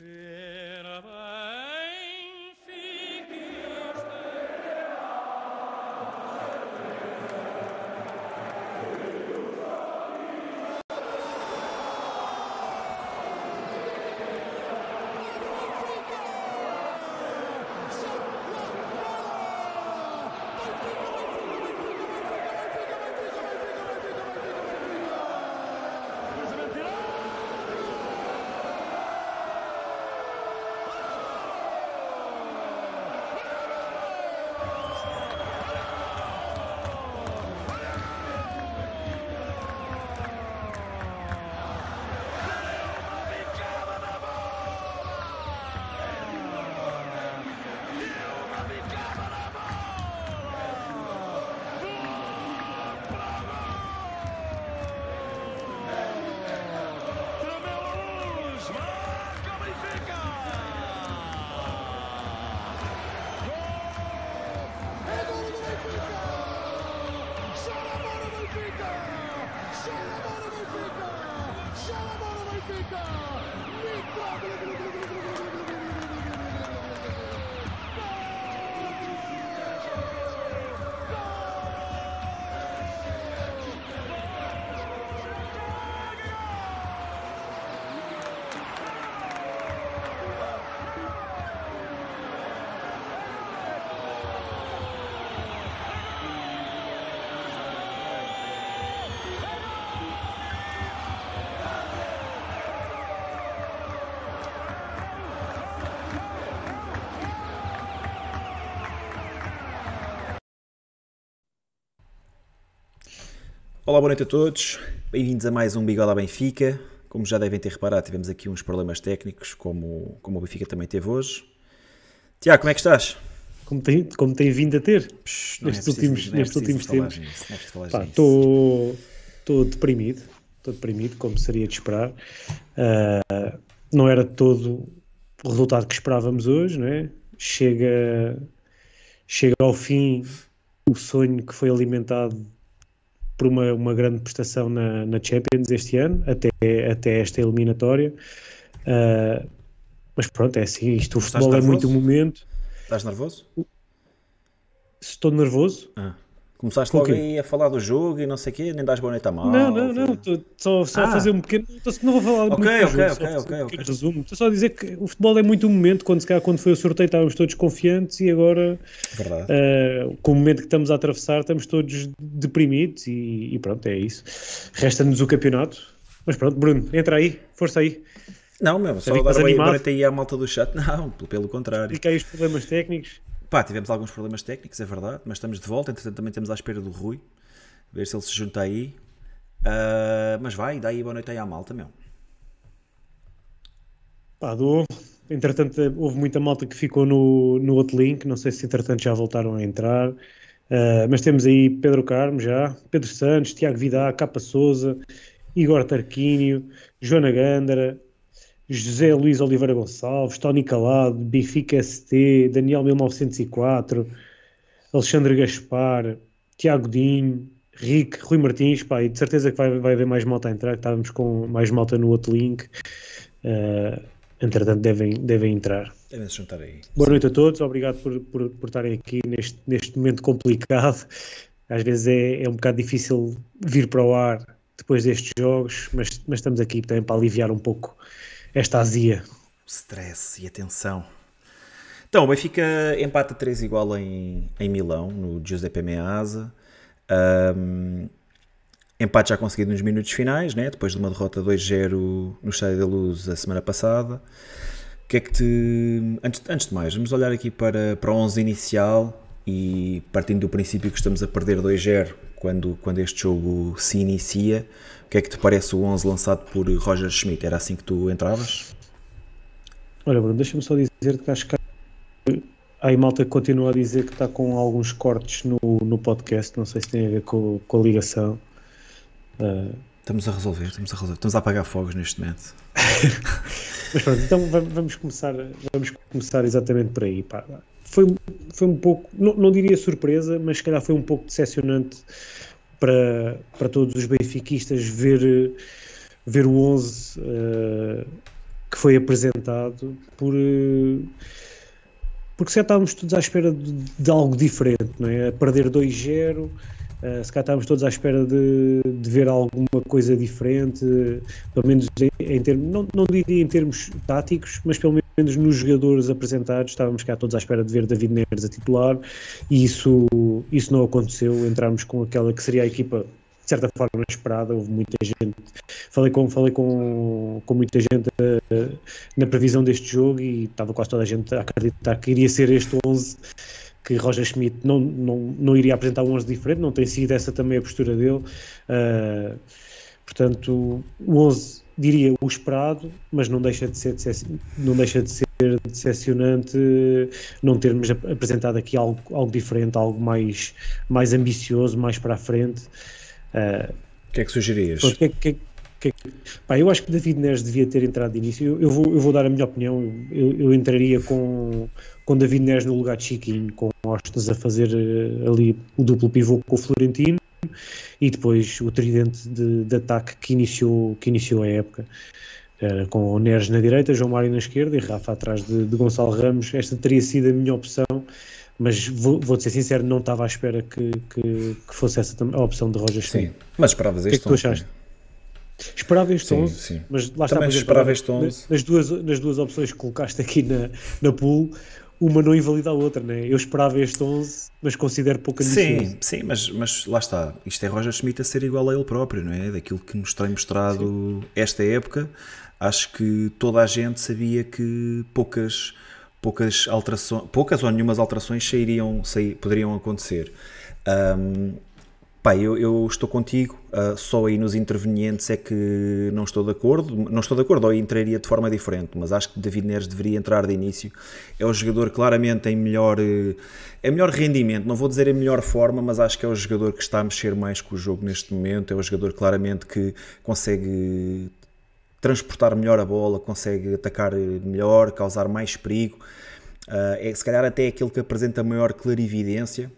Yeah. Olá, boa noite a todos. Bem-vindos a mais um Bigode à Benfica. Como já devem ter reparado, tivemos aqui uns problemas técnicos, como, como o Benfica também teve hoje. Tiago, como é que estás? Como tem, como tem vindo a ter Psh, nestes é preciso, últimos, é nestes últimos tempos. Estou deprimido, estou deprimido, como seria de esperar. Uh, não era todo o resultado que esperávamos hoje, não é? Chega, chega ao fim o sonho que foi alimentado por uma, uma grande prestação na, na Champions este ano, até, até esta eliminatória. Uh, mas pronto, é assim, isto o futebol é muito momento. Estás nervoso? Estou nervoso. Ah. Começaste logo aí a falar do jogo e não sei o quê, nem dás boa noite a mal. Não, não, não, estou só, só ah. a fazer um pequeno. Não vou falar okay, muito okay, jogo, ok, ok, ok. Resumo. Estou só a dizer que o futebol é muito um momento, quando, se calhar, quando foi o sorteio estávamos todos confiantes e agora, uh, com o momento que estamos a atravessar, estamos todos deprimidos e, e pronto, é isso. Resta-nos o campeonato. Mas pronto, Bruno, entra aí, força aí. Não, meu, só dar noite aí à malta do chat. Não, pelo contrário. Explica aí os problemas técnicos. Pá, tivemos alguns problemas técnicos, é verdade, mas estamos de volta. Entretanto, também temos à espera do Rui, ver se ele se junta aí. Uh, mas vai, dá aí boa noite aí à malta, meu. Pá. Entretanto, houve muita malta que ficou no, no outro link. Não sei se entretanto já voltaram a entrar. Uh, mas temos aí Pedro Carmo já, Pedro Santos, Tiago Vidal, Capa Souza, Igor Tarquínio, Joana Gândara, José Luís Oliveira Gonçalves, Tony Calado, Bifica ST, Daniel 1904, Alexandre Gaspar, Tiago Dinho, Rick, Rui Martins, pá, e de certeza que vai, vai haver mais malta a entrar, que estávamos com mais malta no outro link. Uh, entretanto, devem, devem entrar. Devem se juntar aí. Boa noite a todos, obrigado por, por, por estarem aqui neste, neste momento complicado. Às vezes é, é um bocado difícil vir para o ar depois destes jogos, mas, mas estamos aqui também para aliviar um pouco esta azia. Stress e atenção. Então, o Benfica empata 3 igual em, em Milão, no Giuseppe Meazza. Um, empate já conseguido nos minutos finais, né? depois de uma derrota 2-0 no Estádio da Luz a semana passada. O que é que te. Antes, antes de mais, vamos olhar aqui para, para o 11 inicial e partindo do princípio que estamos a perder 2-0 quando, quando este jogo se inicia. O que é que te parece o 11 lançado por Roger Schmidt? Era assim que tu entravas? Olha, Bruno, deixa-me só dizer que acho que aí malta continua a dizer que está com alguns cortes no, no podcast. Não sei se tem a ver com, com a ligação. Uh... Estamos a resolver, estamos a resolver, estamos a apagar fogos neste momento. Mas pronto, então vamos começar, vamos começar exatamente por aí. Pá. Foi, foi um pouco, não, não diria surpresa, mas se calhar foi um pouco decepcionante para, para todos os benfiquistas ver, ver o 11 uh, que foi apresentado por porque já estávamos todos à espera de, de algo diferente, não é? A perder 2-0, uh, se cá estávamos todos à espera de, de, ver alguma coisa diferente, pelo menos em, em termos, não, não diria em termos táticos, mas pelo menos nos jogadores apresentados, estávamos cá todos à espera de ver David Neres a titular e isso, isso não aconteceu, entramos com aquela que seria a equipa de certa forma esperada, houve muita gente, falei com, falei com, com muita gente uh, na previsão deste jogo e estava quase toda a gente a acreditar que iria ser este 11 que Roger Schmidt não, não, não iria apresentar um 11 diferente, não tem sido essa também a postura dele. Uh, portanto, o 11 diria o esperado, mas não deixa de ser, não deixa de ser decepcionante não termos apresentado aqui algo, algo diferente, algo mais, mais ambicioso, mais para a frente. Uh, o que é que sugerias? Pronto, que, que, que, pá, eu acho que David Neres devia ter entrado de início. Eu, eu, vou, eu vou dar a minha opinião. Eu, eu, entraria com, com David Neres no lugar de Chiquinho, com Ostens a fazer uh, ali o duplo pivô com o Florentino e depois o tridente de, de ataque que iniciou, que iniciou a época. Uh, com o Neres na direita, João Mário na esquerda e Rafa atrás de, de Gonçalo Ramos. Esta teria sido a minha opção mas vou, vou ser sincero, não estava à espera que, que, que fosse essa a opção de Roger. Sim, mas esperavas este que é que tu achaste? Esperava este sim, 11, sim. mas lá Também está, esperava este 11. Nas duas, nas duas opções que colocaste aqui na, na pool, uma não invalida a outra, né? Eu esperava este 11, mas considero pouco Sim, sim, mas, mas lá está. Isto é Roger Schmidt a ser igual a ele próprio, não é? Daquilo que nos tem mostrado sim. esta época, acho que toda a gente sabia que poucas poucas alterações, poucas ou nenhumas alterações sairiam, sair, poderiam acontecer. Um, pá, eu, eu, estou contigo, uh, só aí nos intervenientes é que não estou de acordo, não estou de acordo, ou entraria de forma diferente, mas acho que David Neres deveria entrar de início. É o jogador claramente em melhor, é melhor rendimento, não vou dizer em melhor forma, mas acho que é o jogador que está a mexer mais com o jogo neste momento, é o jogador claramente que consegue transportar melhor a bola, consegue atacar melhor, causar mais perigo. Uh, é se calhar até aquele que apresenta maior clarividência.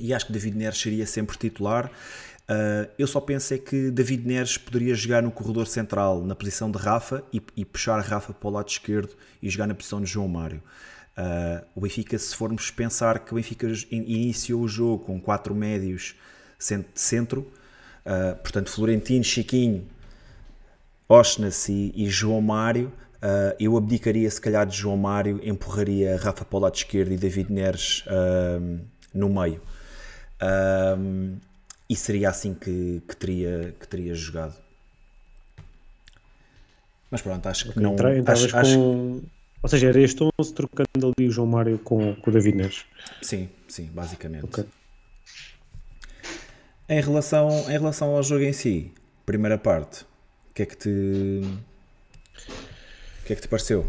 E acho que David Neres seria sempre titular. Uh, eu só penso é que David Neres poderia jogar no corredor central, na posição de Rafa, e, e puxar Rafa para o lado esquerdo e jogar na posição de João Mário. Uh, o Benfica, se formos pensar que o Benfica iniciou o jogo com quatro médios centro, uh, portanto Florentino, Chiquinho, Osnas e, e João Mário, eu abdicaria se calhar de João Mário, empurraria Rafa para o lado esquerdo e David Neres no meio. Uh, e seria assim que, que, teria, que teria jogado. Mas pronto, acho que não. acho, com... acho... Ou seja, era este 11 trocando ali o João Mário com, com o David Neres. Sim, sim, basicamente. Okay. Em, relação, em relação ao jogo em si, primeira parte, que é que te. O que é que te pareceu?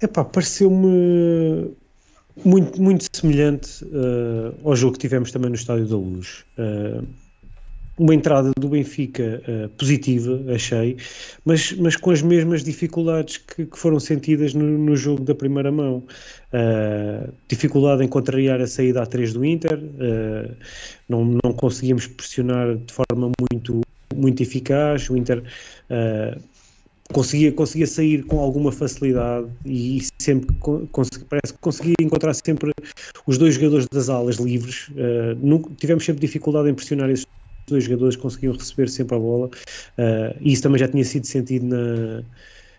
Epá, pareceu-me muito, muito semelhante uh, ao jogo que tivemos também no Estádio da Luz. Uh, uma entrada do Benfica uh, positiva, achei, mas, mas com as mesmas dificuldades que, que foram sentidas no, no, jogo da primeira mão. Uh, dificuldade em contrariar a saída a 3 do Inter, uh, não, não conseguíamos pressionar de forma muito muito eficaz, o Inter conseguia, conseguia sair com alguma facilidade e sempre consegui, parece que conseguia encontrar sempre os dois jogadores das alas livres. Uh, nunca, tivemos sempre dificuldade em pressionar esses dois jogadores, conseguiam receber sempre a bola uh, e isso também já tinha sido sentido na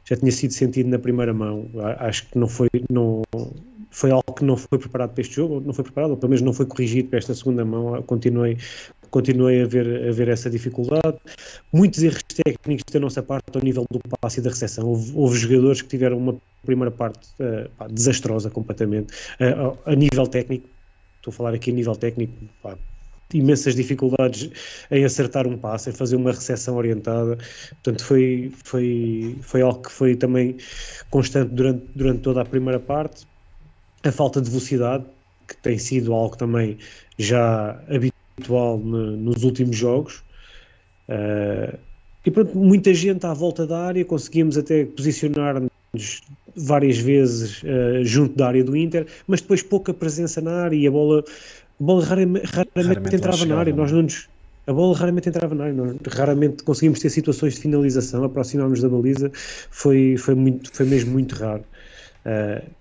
já tinha sido sentido na primeira mão. Acho que não foi não foi algo que não foi preparado para este jogo, não foi preparado, ou pelo menos não foi corrigido para esta segunda mão. Continuei continuei a ver, a ver essa dificuldade. Muitos erros técnicos da nossa parte ao nível do passe e da recepção. Houve, houve jogadores que tiveram uma primeira parte uh, pá, desastrosa completamente. Uh, a nível técnico, estou a falar aqui a nível técnico, pá, imensas dificuldades em acertar um passe, em fazer uma recepção orientada. Portanto, foi, foi, foi algo que foi também constante durante, durante toda a primeira parte. A falta de velocidade, que tem sido algo também já habitual habitual no, nos últimos jogos. Uh, e pronto, muita gente à volta da área, conseguimos até posicionar-nos várias vezes uh, junto da área do Inter, mas depois pouca presença na área e a bola, a bola raramente, raramente, raramente entrava na área. Nós não nos, a bola raramente entrava na área, raramente conseguimos ter situações de finalização, aproximarmos da baliza, foi, foi, muito, foi mesmo muito raro. Uh,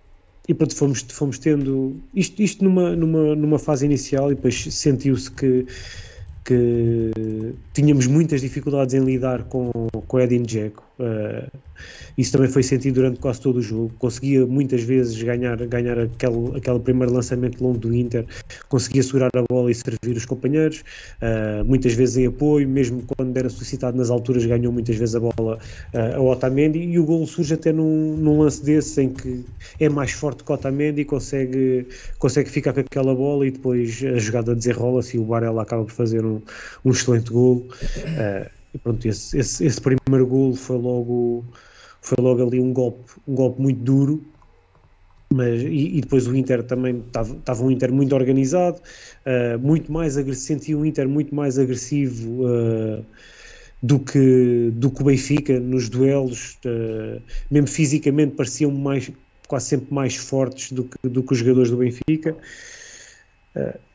e pronto, fomos, fomos tendo isto, isto numa, numa, numa fase inicial e depois sentiu-se que que tínhamos muitas dificuldades em lidar com, com Edin Dzeko. Uh, isso também foi sentido durante quase todo o jogo. Conseguia muitas vezes ganhar, ganhar aquele, aquele primeiro lançamento longo do Inter, conseguia segurar a bola e servir os companheiros, uh, muitas vezes em apoio, mesmo quando era solicitado nas alturas, ganhou muitas vezes a bola uh, a Otamendi. E o gol surge até num, num, lance desse em que é mais forte que Otamendi consegue, consegue ficar com aquela bola e depose a jogada desenrola-se e o Barella acaba por fazer um, um excelente gol. Uh, e pronto, esse, esse, esse primeiro gol foi logo, foi logo ali um golpe, um golpe muito duro, mas, e, e, depois o Inter também estava um Inter muito organizado, uh, muito mais agressivo, senti um Inter muito mais agressivo uh, do, que, do que o Benfica nos duelos, uh, mesmo fisicamente pareciam mais, quase sempre mais fortes do que, do que os jogadores do Benfica.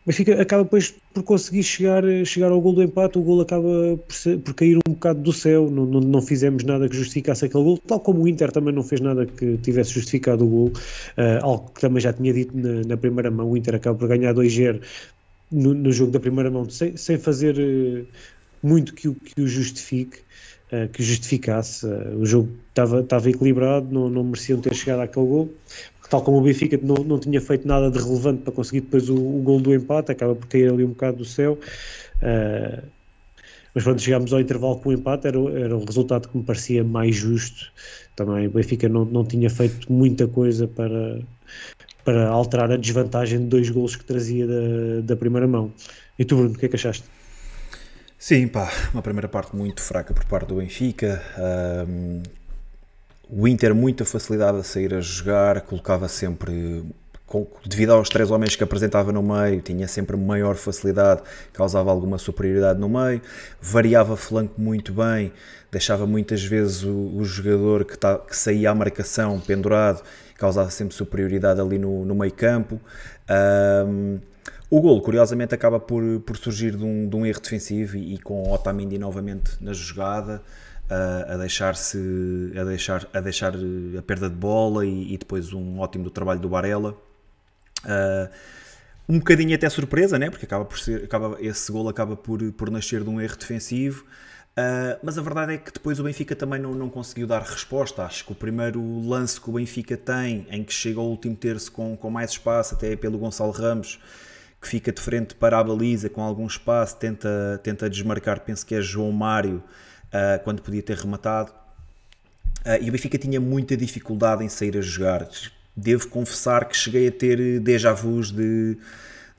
Benfica acaba depois por conseguir chegar, chegar ao gol do empate, o gol acaba por, ser, por cair um bocado do céu, não, não, não, fizemos nada que justificasse aquele gol, tal como o Inter também não fez nada que tivesse justificado o gol, uh, algo que também já tinha dito na, na, primeira mão, o Inter acaba por ganhar 2-0 no, no, jogo da primeira mão, sem, sem fazer uh, muito que o, que o justifique, uh, que justificasse, o jogo estava equilibrado, não, não mereciam ter chegado àquele gol, tal como o Benfica não, não tinha feito nada de relevante para conseguir depois o, o gol do empate, acaba por cair ali um bocado do céu. Uh, mas quando chegámos ao intervalo com o empate, era, era um resultado que me parecia mais justo. Também o Benfica não, não tinha feito muita coisa para, para alterar a desvantagem de dois gols que trazia da, da primeira mão. E tu, Bruno, o que é que achaste? Sim, pá, uma primeira parte muito fraca por parte do Benfica. Um, o Inter, muita facilidade a sair a jogar, colocava sempre, devido aos três homens que apresentava no meio, tinha sempre maior facilidade, causava alguma superioridade no meio, variava flanco muito bem, deixava muitas vezes o, o jogador que, tá, que, saía à marcação pendurado, causava sempre superioridade ali no, no meio campo. Um, o golo, curiosamente, acaba por, por surgir de um, de um erro defensivo e, e com Otamendi novamente na jogada a, deixar-se a deixar, a deixar a perda de bola e, e depois um ótimo do trabalho do Barella. Uh, um bocadinho até surpresa, né? porque acaba por ser, acaba, esse gol acaba por, por nascer de um erro defensivo. Uh, mas a verdade é que depois o Benfica também não, não conseguiu dar resposta. Acho que o primeiro lance que o Benfica tem, em que chega ao último terço com, com mais espaço, até pelo Gonçalo Ramos, que fica de frente para a baliza com algum espaço, tenta, tenta desmarcar, penso que é João Mário, uh, quando podia ter rematado. Uh, e o Benfica tinha muita dificuldade em sair a jogar. Devo confessar que cheguei a ter déjà vus de,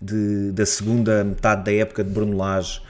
de, da segunda metade da época de Bruno Lage,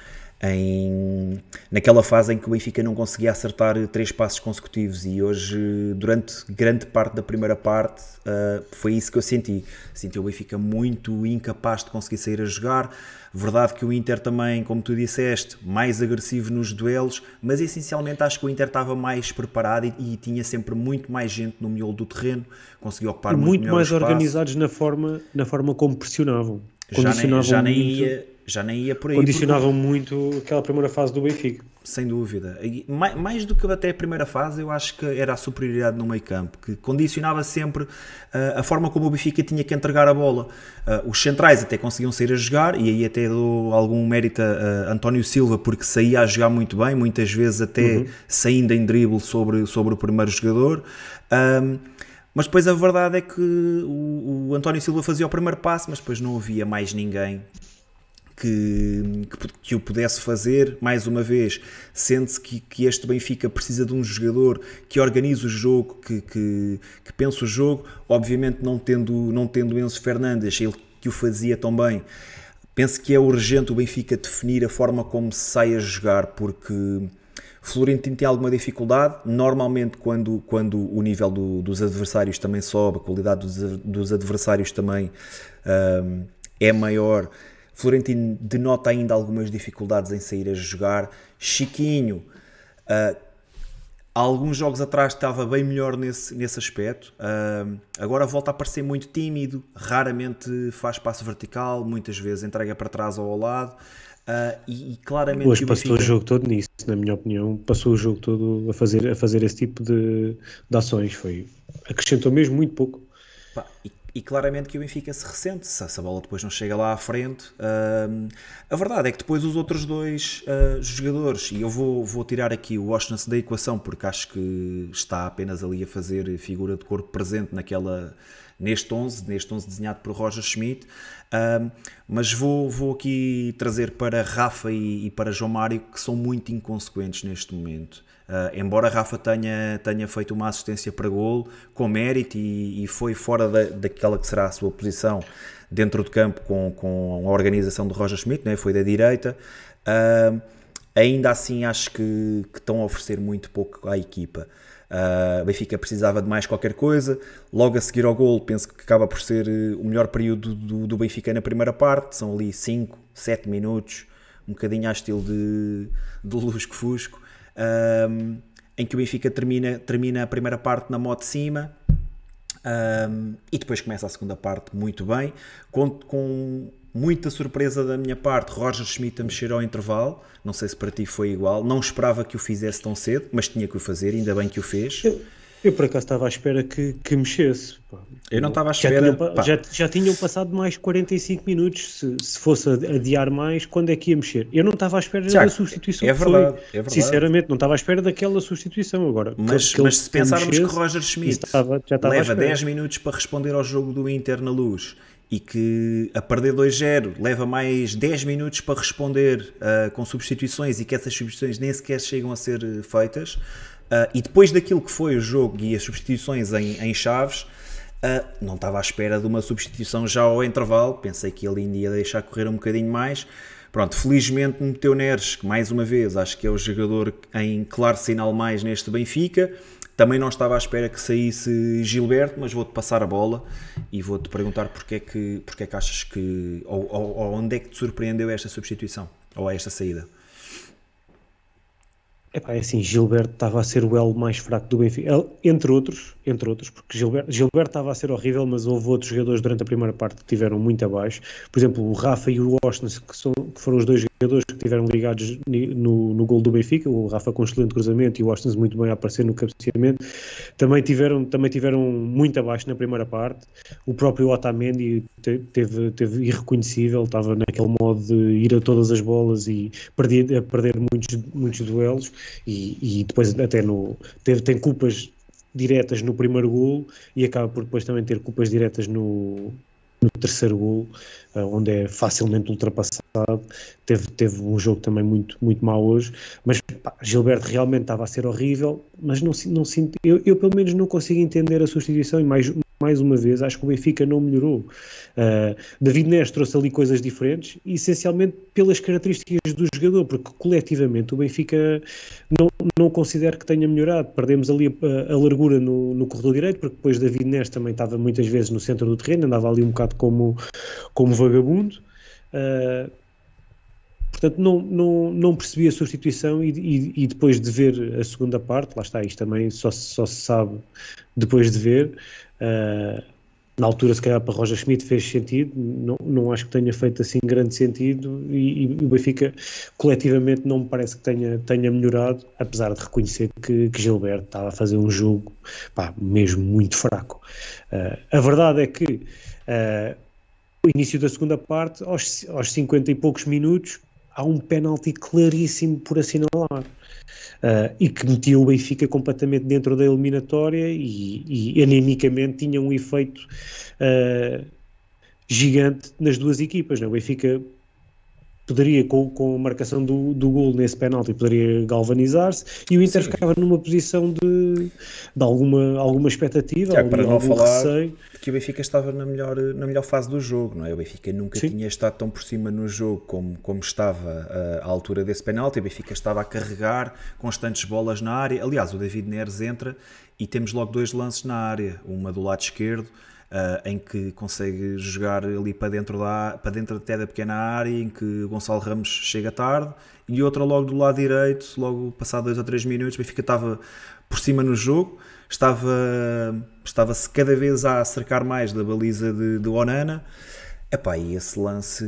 em, naquela fase em que o Benfica não conseguia acertar três passos consecutivos e hoje, durante grande parte da primeira parte, uh, foi isso que eu senti. Senti o Benfica muito incapaz de conseguir sair a jogar. Verdade que o Inter também, como tu disseste, mais agressivo nos duelos, mas essencialmente acho que o Inter estava mais preparado e, e tinha sempre muito mais gente no miolo do terreno, conseguiu ocupar muito, muito mais organizados na forma, na forma como pressionavam. Já nem, já nem ia já nem ia por aí. Condicionavam porque... muito aquela primeira fase do Benfica. Sem dúvida. Mais, mais, do que até a primeira fase, eu acho que era a superioridade no meio campo, que condicionava sempre uh, a forma como o Benfica tinha que entregar a bola. Uh, os centrais até conseguiam sair a jogar, e aí até dou algum mérito a uh, António Silva, porque saía a jogar muito bem, muitas vezes até uhum. saindo em drible sobre, sobre o primeiro jogador. Um, mas depois a verdade é que o, o António Silva fazia o primeiro passo, mas depois não havia mais ninguém que, que, que, o pudesse fazer, mais uma vez, sente-se que, que, este Benfica precisa de um jogador que organize o jogo, que, que, que pense o jogo, obviamente não tendo, não tendo Enzo Fernandes, ele que o fazia tão bem. Penso que é urgente o Benfica definir a forma como se sai a jogar, porque Florentino tem alguma dificuldade. Normalmente, quando, quando o nível do, dos adversários também sobe, a qualidade dos, dos adversários também um, é maior, Florentino denota ainda algumas dificuldades em sair a jogar. Chiquinho, uh, alguns jogos atrás estava bem melhor nesse, nesse aspecto. Uh, agora volta a parecer muito tímido, raramente faz passo vertical, muitas vezes entrega para trás ou ao lado. Uh, e, e, claramente Hoje passou Benfica... o jogo todo nisso, na minha opinião, passou o jogo todo a fazer, a fazer esse tipo de, de ações. Foi, acrescentou mesmo muito pouco. Pá, e, e, claramente que o Benfica se ressente se essa bola depois não chega lá à frente. A verdade é que depois os outros dois uh, jogadores, e eu vou, vou tirar aqui o Washington da equação porque acho que está apenas ali a fazer figura de corpo presente naquela neste 11, neste 11 desenhado por Roger Schmidt, uh, mas vou, vou aqui trazer para Rafa e, e, para João Mário que são muito inconsequentes neste momento. Uh, embora Rafa tenha, tenha feito uma assistência para gol com mérito e, e foi fora da, daquela que será a sua posição dentro do campo com, com a organização de Roger Schmidt, né? foi da direita. Uh, ainda assim acho que, que, estão a oferecer muito pouco à equipa. Uh, Benfica precisava de mais qualquer coisa. Logo a seguir ao gol, penso que acaba por ser eh, o melhor período do, do Benfica na primeira parte. São ali 5, 7 minutos, um bocadinho a estilo de, de Lusco-Fusco, um, em que o Benfica termina, termina a primeira parte na moto de cima. Um, e depois começa a segunda parte muito bem, com, com Muita surpresa da minha parte, Roger Schmidt a mexer ao intervalo. Não sei se para ti foi igual. Não esperava que o fizesse tão cedo, mas tinha que o fazer, ainda bem que o fez. Eu, por acaso estava à espera que, que mexesse. Eu não estava à espera. Já tinham, já, já tinham passado mais 45 minutos. Se, se fosse adiar mais, quando é que ia mexer? Eu não estava à espera Tiago, da substituição. É verdade, é verdade. Sinceramente, não estava à espera daquela substituição agora. Mas, que, mas se pensarmos mexesse, que Roger Schmidt estava, leva 10 minutos para responder ao jogo do Inter na luz e que a perder 2-0 leva mais 10 minutos para responder uh, com substituições e que essas substituições nem sequer chegam a ser eh, feitas. Uh, e depois daquilo que foi o jogo e as substituições em, em chaves, uh, não estava à espera de uma substituição já ao intervalo. Pensei que ele ainda ia deixar correr um bocadinho mais. Pronto, felizmente meteu Neres, que mais uma vez acho que é o jogador em claro sinal mais neste Benfica. Também não estava à espera que saísse Gilberto, mas vou-te passar a bola e vou-te perguntar porque é que, porque é que achas que. Ou, ou, ou onde é que te surpreendeu esta substituição? Ou esta saída? Epá, é assim, Gilberto estava a ser o elo mais fraco do Benfica, entre outros, entre outros, porque Gilberto, Gilberto estava a ser horrível, mas houve outros jogadores durante a primeira parte que tiveram muito abaixo. Por exemplo, o Rafa e o Washington, que, são, que foram os dois jogadores que tiveram ligados no, no gol do Benfica, o Rafa com excelente cruzamento e o Washington muito bem a aparecer no cabeceamento, também tiveram, também tiveram muito abaixo na primeira parte. O próprio Otamendi teve, teve irreconhecível, estava naquele modo de ir a todas as bolas e perder, a perder muitos, muitos duelos e, e depois até no, teve, tem culpas diretas no primeiro gol e acaba por depois também ter culpas diretas no, no terceiro gol, uh, onde é facilmente ultrapassado. Teve, teve um jogo também muito, muito mau hoje, mas pá, Gilberto realmente estava a ser horrível, mas não, não eu, eu pelo menos não consigo entender a substituição e mais, mais uma vez, acho que o Benfica não melhorou. Uh, David Neres trouxe ali coisas diferentes, essencialmente pelas características do jogador, porque coletivamente o Benfica não, não considero que tenha melhorado. Perdemos ali a, a largura no, no, corredor direito, porque depois David Neres também estava muitas vezes no centro do terreno, andava ali um bocado como, como vagabundo. Uh, Portanto, não, não, não percebi a substituição e, e, e, depois de ver a segunda parte, lá está, isto também só, só se sabe depois de ver. Uh, na altura, se calhar, para Roger Schmidt fez sentido, não, não acho que tenha feito assim grande sentido e, e o Benfica coletivamente não me parece que tenha, tenha melhorado, apesar de reconhecer que, que Gilberto estava a fazer um jogo pá, mesmo muito fraco. Uh, a verdade é que uh, o início da segunda parte, aos, aos 50 e poucos minutos, há um penalti claríssimo por assinalar. Uh, e que metia o Benfica completamente dentro da eliminatória e, e animicamente tinha um efeito uh, gigante nas duas equipas. Né? O Benfica poderia, com, com a marcação do, do gol nesse penalti, poderia galvanizar-se e o Inter Sim. ficava numa posição de, de alguma, alguma expectativa, Tiago, para não falar receio. que o Benfica estava na melhor, na melhor fase do jogo, não é? O Benfica nunca Sim. tinha estado tão por cima no jogo como, como estava à altura desse penalti, o Benfica estava a carregar constantes bolas na área, aliás o David Neres entra e temos logo dois lances na área, uma do lado esquerdo Uh, em que consegue jogar ali para dentro, da, para dentro até da pequena área, em que Gonçalo Ramos chega tarde, e outra logo do lado direito, logo passado 2 ou 3 minutos, o Benfica estava por cima no jogo, estava, estava-se cada vez a acercar mais da baliza de, de Onana, Epá, e esse lance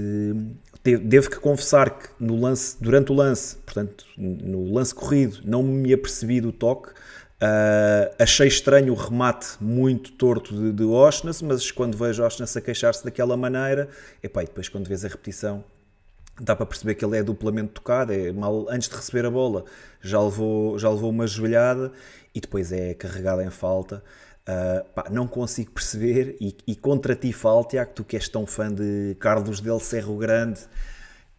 devo que confessar que no lance, durante o lance, portanto, no lance corrido, não me apercebi do toque. Uh, achei estranho o remate muito torto de, de Oshness, mas quando vejo Oshness a queixar-se daquela maneira, epá, e depois quando vês a repetição, dá para perceber que ele é duplamente tocado, é mal antes de receber a bola, já levou, já levou uma joelhada e depois é carregado em falta. Uh, pá, não consigo perceber e, e, contra ti falo, Tiago, tu que és tão fã de Carlos Del Cerro Grande,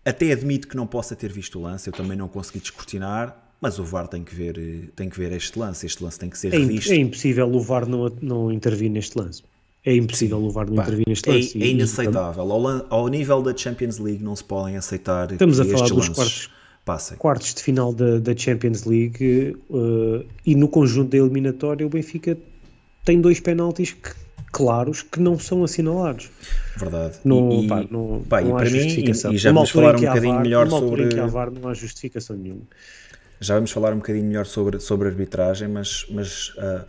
até admito que não possa ter visto o lance, eu também não consegui descortinar, mas o VAR tem que ver, tem que ver este lance, este lance tem que ser é revisto. É impossível o VAR não, não intervir neste lance. É impossível Sim, o VAR não pá, intervir neste lance. É, é inaceitável. Ao, ao, nível da Champions League não se podem aceitar Estamos a falar dos quartos, passem. quartos de final da, da Champions League uh, e no conjunto da eliminatória o Benfica tem dois penaltis que, claros que não são assinalados. Verdade. Não, e, pá, não, pá, não e para mim, e já vamos falar um bocadinho melhor sobre. Em que há VAR não há justificação nenhuma. Já vamos falar um bocadinho melhor sobre, sobre arbitragem, mas, mas uh,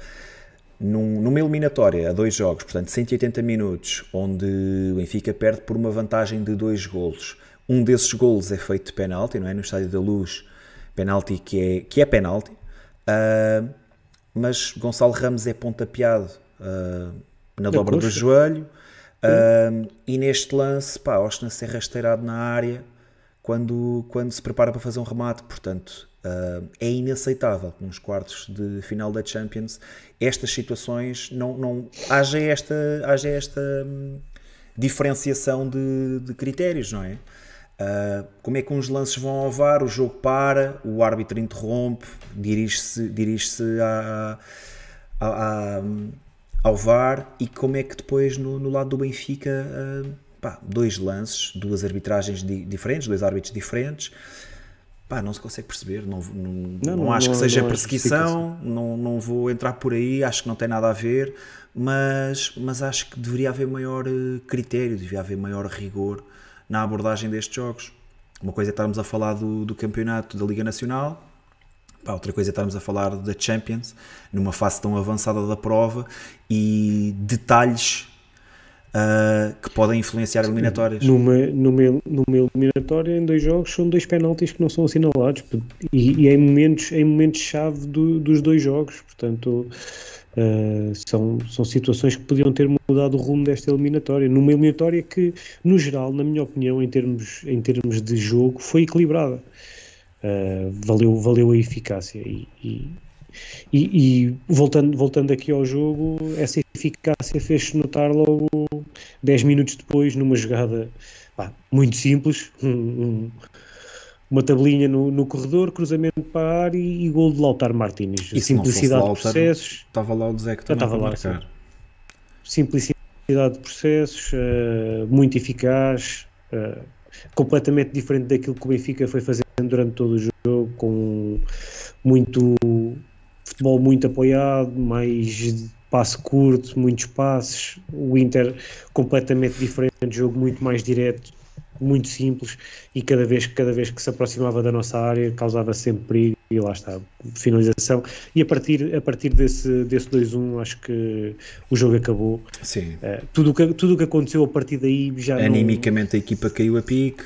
num, numa eliminatória a dois jogos, portanto 180 minutos, onde o Benfica perde por uma vantagem de dois golos. Um desses golos é feito de penalti, não é? No Estádio da Luz, penalti que é, que é penalti. Uh, mas Gonçalo Ramos é pontapeado uh, na dobra do joelho uh, e neste lance, pá, Osna-se é rasteirado na área quando, quando se prepara para fazer um remate, portanto uh, é inaceitável nos quartos de final da Champions estas situações, não, não haja esta, haja esta hum, diferenciação de, de critérios, não é? Uh, como é que uns lances vão ao VAR, o jogo para, o árbitro interrompe, dirige-se dirige ao VAR e como é que depois no, no lado do Benfica uh, pá, dois lances, duas arbitragens di diferentes, dois árbitros diferentes pá, não se consegue perceber não, não, não, não acho que seja perseguição não, não vou entrar por aí, acho que não tem nada a ver mas, mas acho que deveria haver maior eh, critério, deveria haver maior rigor na abordagem destes jogos. Uma coisa é estarmos a falar do, do campeonato da Liga Nacional, Pá, outra coisa é estarmos a falar da Champions, numa fase tão avançada da prova e detalhes uh, que podem influenciar eliminatórias. Numa, numa, numa eliminatória, em dois jogos, são dois penaltis que não são assinalados e, e em momentos-chave em momentos do, dos dois jogos. Portanto, Uh, são, são situações que podiam ter mudado o rumo desta eliminatória. Numa eliminatória que, no geral, na minha opinião, em termos, em termos de jogo, foi equilibrada. Uh, valeu, valeu a eficácia. E, e, e, e, voltando, voltando aqui ao jogo, essa eficácia fez-se notar logo 10 minutos depois, numa jogada pá, muito simples. Um, um, uma tabelinha no, no corredor, cruzamento para a área e, e gol de Lautaro Martínez. E simplicidade de processos. Estava lá o Zé que estava lá, marcar. Simplicidade de processos, uh, muito eficaz, uh, completamente diferente daquilo que o Benfica foi fazendo durante todo o jogo, com muito futebol muito apoiado, mais passe curto, muitos passes, o Inter completamente diferente, jogo muito mais direto, muito simples e cada vez, cada vez que se aproximava da nossa área causava sempre perigo e lá está, finalização. E a partir, a partir desse, desse 2-1 acho que o jogo acabou. Sim. Uh, tudo que, tudo o que aconteceu a partir daí já Animicamente não... a equipa caiu a pique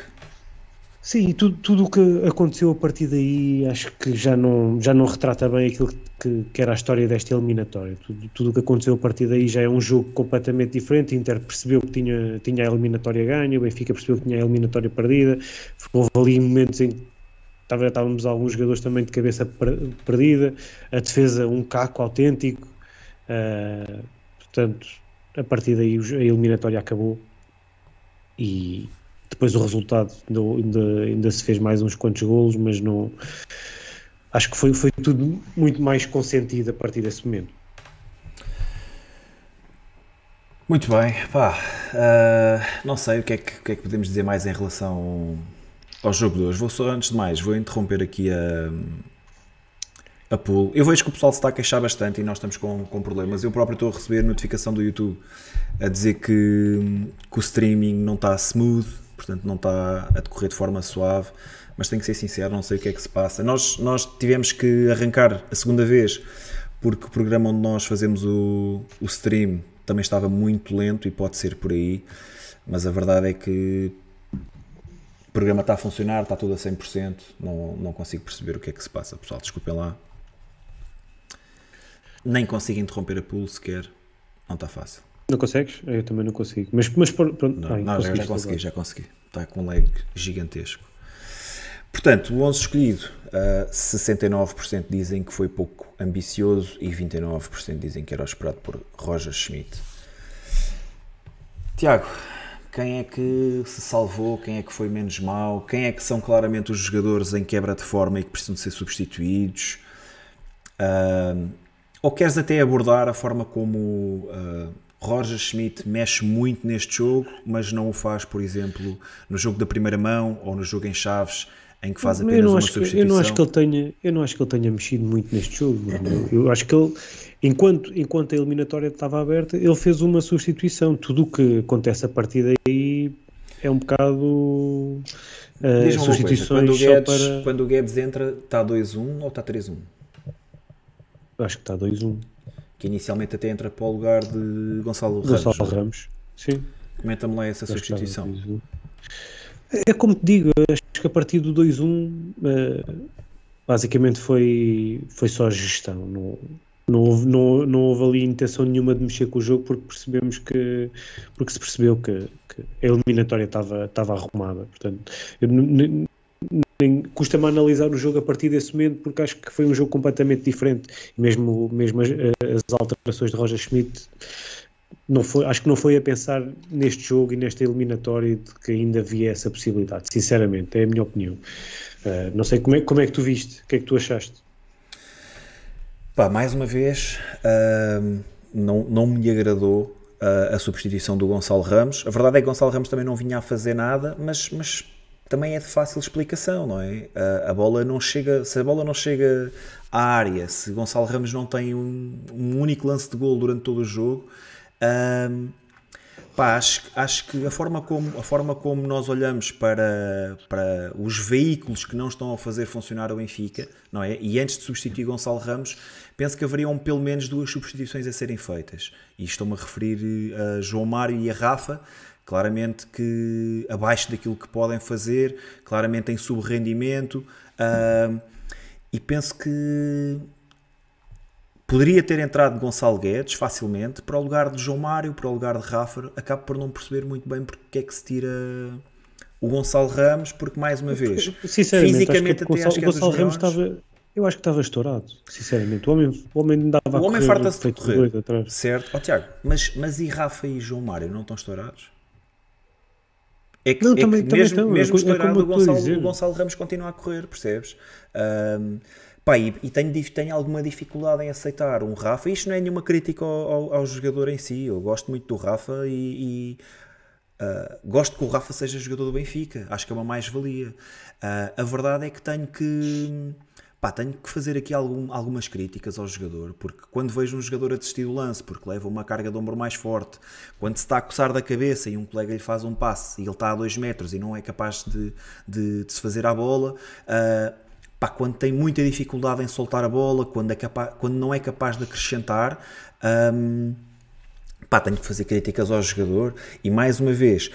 Sim, tudo, tudo o que aconteceu a partir daí acho que já não, já não retrata bem aquilo que, que era a história desta eliminatória. Tudo, tudo o que aconteceu a partir daí já é um jogo completamente diferente. Inter percebeu que tinha, tinha a eliminatória ganha, o Benfica percebeu que tinha a eliminatória perdida. Houve ali momentos em que estávamos alguns jogadores também de cabeça perdida, a defesa um caco autêntico. Uh, portanto, a partir daí a eliminatória acabou e, depois o resultado ainda, ainda se fez mais uns quantos golos, mas não. Acho que foi, foi tudo muito mais consentido a partir desse momento. Muito bem, pá, uh, não sei o que, é que, o que, é que, podemos dizer mais em relação ao jogo de hoje. Vou só, antes de mais, vou interromper aqui a, a pool. Eu vejo que o pessoal se está a queixar bastante e nós estamos com, com problemas. Eu próprio estou a receber notificação do YouTube a dizer que, que o streaming não está smooth, portanto não está a decorrer de forma suave, mas tenho que ser sincero, não sei o que é que se passa. Nós, nós tivemos que arrancar a segunda vez, porque o programa onde nós fazemos o, o stream também estava muito lento e pode ser por aí. mas a verdade é que o programa está a funcionar, está tudo a 100%, não, não consigo perceber o que é que se passa, pessoal, desculpem lá. Nem consigo interromper a pool sequer, não está fácil. Não consegues? Eu também não consigo. Mas, mas pronto, não, ai, não já, já consegui, já consegui. Está com um lag gigantesco. Portanto, o 11 escolhido, uh, 69% dizem que foi pouco ambicioso e 29% dizem que era esperado por Roger Schmidt. Tiago, quem é que se salvou, quem é que foi menos mal, quem é que são claramente os jogadores em quebra de forma e que precisam de ser substituídos? Uh, ou queres até abordar a forma como uh, Roger Schmidt mexe muito neste jogo, mas não o faz, por exemplo, no jogo da primeira mão ou no jogo em chaves, em que faz apenas uma substituição? eu não acho que ele tenha, eu não acho que ele tenha mexido muito neste jogo. Eu acho que ele, enquanto, enquanto a eliminatória estava aberta, ele fez uma substituição. Tudo o que acontece a partir daí é um bocado uh, substituições quando o, Guedes, para... quando o Guedes entra, está 2-1 ou está 3-1? Acho que está 2-1. Que inicialmente até entra para o lugar de Gonçalo Ramos. Gonçalo Ramos, sim. Comenta-me lá essa substituição. É como te digo, acho que a partir do 2-1 eh, basicamente foi, foi só gestão. Não, não, houve, não, não houve ali intenção nenhuma de mexer com o jogo porque percebemos que porque se percebeu que, que a eliminatória estava, estava arrumada. Portanto, eu, custa-me analisar o jogo a partir desse momento porque acho que foi um jogo completamente diferente. Mesmo, mesmo as, as alterações de Roger Schmidt não foi, acho que não foi a pensar neste jogo e nesta eliminatória de que ainda havia essa possibilidade, sinceramente, é a minha opinião. Uh, não sei como é, como é que tu viste, o que é que tu achaste? Pá, mais uma vez, uh, não, não me agradou uh, a substituição do Gonçalo Ramos. A verdade é que Gonçalo Ramos também não vinha a fazer nada, mas, mas também é de fácil explicação, não é? Uh, a bola não chega, se a bola não chega à área, se Gonçalo Ramos não tem um, um único lance de gol durante todo o jogo, pá, acho, acho que a forma, como, a forma como nós olhamos para, para os veículos que não estão a fazer funcionar o Benfica, não é? E antes de substituir Gonçalo Ramos, penso que haveriam pelo menos duas substituições a serem feitas. E estou-me a referir a João Mário e a Rafa, claramente que abaixo daquilo que podem fazer, claramente em subrendimento. Uh, e penso que Poderia ter entrado Gonçalo Guedes facilmente para o lugar de João Mário, para o lugar de Rafa. Acabo por não perceber muito bem porque é que se tira o Gonçalo Ramos, porque mais uma vez, fisicamente até acho que é o Gonçalo Ramos estava, eu acho que estava estourado, sinceramente. O homem, o homem dava o homem farta-se de correr, certo? Oh, Tiago, mas, mas e Rafa e João Mário não estão estourados? É que, não, é também, que mesmo, também mesmo é estourado, é o, Gonçalo, o Gonçalo Ramos continua a correr, percebes? Um, Pá, e, e tenho, tenho, alguma dificuldade em aceitar um Rafa. Isto não é nenhuma crítica ao, ao, ao jogador em si. Eu gosto muito do Rafa e, e uh, gosto que o Rafa seja jogador do Benfica. Acho que é uma mais-valia. Uh, a verdade é que tenho que. Pá, tenho que fazer aqui algum, algumas críticas ao jogador, porque quando vejo um jogador a desistir do lance porque leva uma carga de ombro mais forte, quando se está a coçar da cabeça e um colega lhe faz um passe e ele está a 2 metros e não é capaz de, de, de se fazer à bola, uh, pá, quando tem muita dificuldade em soltar a bola, quando, é quando não é capaz de acrescentar, hum, pá, tenho que fazer críticas ao jogador. E mais uma vez,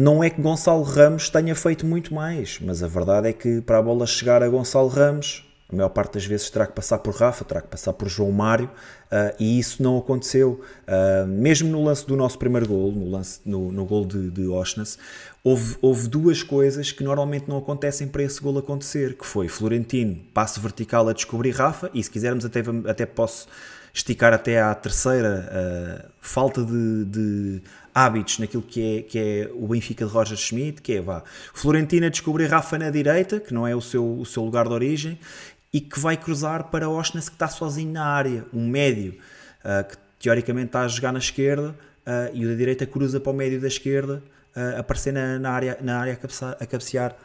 não é que Gonçalo Ramos tenha feito muito mais, mas a verdade é que para a bola chegar a Gonçalo Ramos, a maior parte das vezes terá que passar por Rafa, terá que passar por João Mário, uh, e isso não aconteceu. Uh, mesmo no lance do nosso primeiro gol, no, lance, no, no gol de, de Oshness, houve, houve duas coisas que normalmente não acontecem para esse gol acontecer, que foi Florentino, passe vertical a descobrir Rafa, e se quisermos até, até posso esticar até à terceira, uh, falta de, de hábitos naquilo que é, que é o Benfica de Roger Schmidt, que é vá, Florentino a descobrir Rafa na direita, que não é o seu, o seu lugar de origem, e que vai cruzar para Oshness que está sozinho na área, um médio uh, que teoricamente está a jogar na esquerda uh, e o da direita cruza para o médio da esquerda uh, aparecer na, na, área, na área a, cabecear, a cabecear.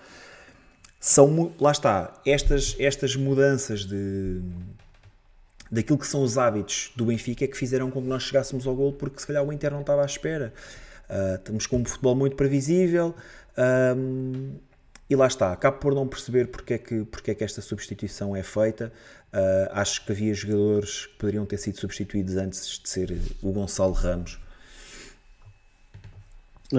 São, lá está, estas, estas mudanças de, daquilo que são os hábitos do Benfica é que fizeram com que nós chegássemos ao gol porque se calhar o Inter não estava à espera. Uh, estamos com um futebol muito previsível, um, e lá está, acabo por não perceber porque é que, porque é que esta substituição é feita. Uh, acho que havia jogadores que poderiam ter sido substituídos antes de ser o Gonçalo Ramos.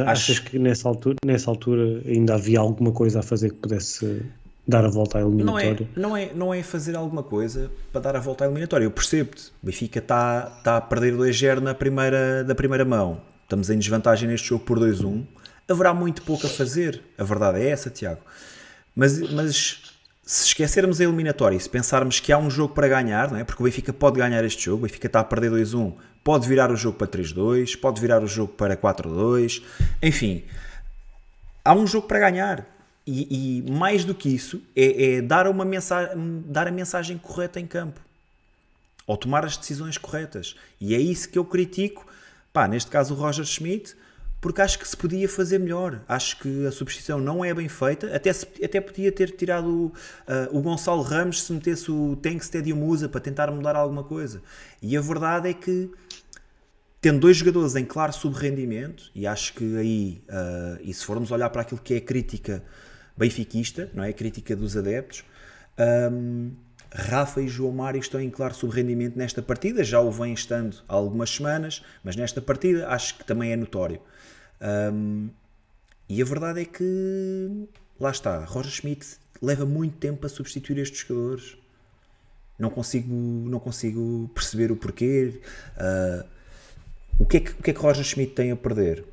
Achas que nessa altura, nessa altura ainda havia alguma coisa a fazer que pudesse dar a volta à eliminatória? Não é, não é, não é fazer alguma coisa para dar a volta à eliminatória. Eu percebo-te. O Benfica está tá a perder 2-0 na primeira, da primeira mão. Estamos em desvantagem neste jogo por 2-1. Haverá muito pouco a fazer. A verdade é essa, Tiago. Mas, mas se esquecermos a eliminatória e se pensarmos que há um jogo para ganhar, não é? porque o Benfica pode ganhar este jogo, o Benfica está a perder 2-1, pode virar o jogo para 3-2, pode virar o jogo para 4-2, enfim, há um jogo para ganhar. E, e mais do que isso, é, é, dar, uma mensagem, dar a mensagem correta em campo. Ou tomar as decisões corretas. E é isso que eu critico, pá, neste caso o Roger Schmidt, porque acho que se podia fazer melhor. Acho que a substituição não é bem feita. Até, se, até podia ter tirado uh, o Gonçalo Ramos se metesse o Tank Stadium Usa para tentar mudar alguma coisa. E a verdade é que, tendo dois jogadores em claro subrendimento, e acho que aí, uh, e se formos olhar para aquilo que é a crítica benfiquista, não é? Crítica dos adeptos, um, Rafa e João Mário estão em claro subrendimento nesta partida, já o vêm estando há algumas semanas, mas nesta partida acho que também é notório. Um, e a verdade é que lá está, Roger Schmidt leva muito tempo a substituir estes jogadores. Não consigo, não consigo perceber o porquê. Uh, o, que é que, o que é que Roger Schmidt tem a perder?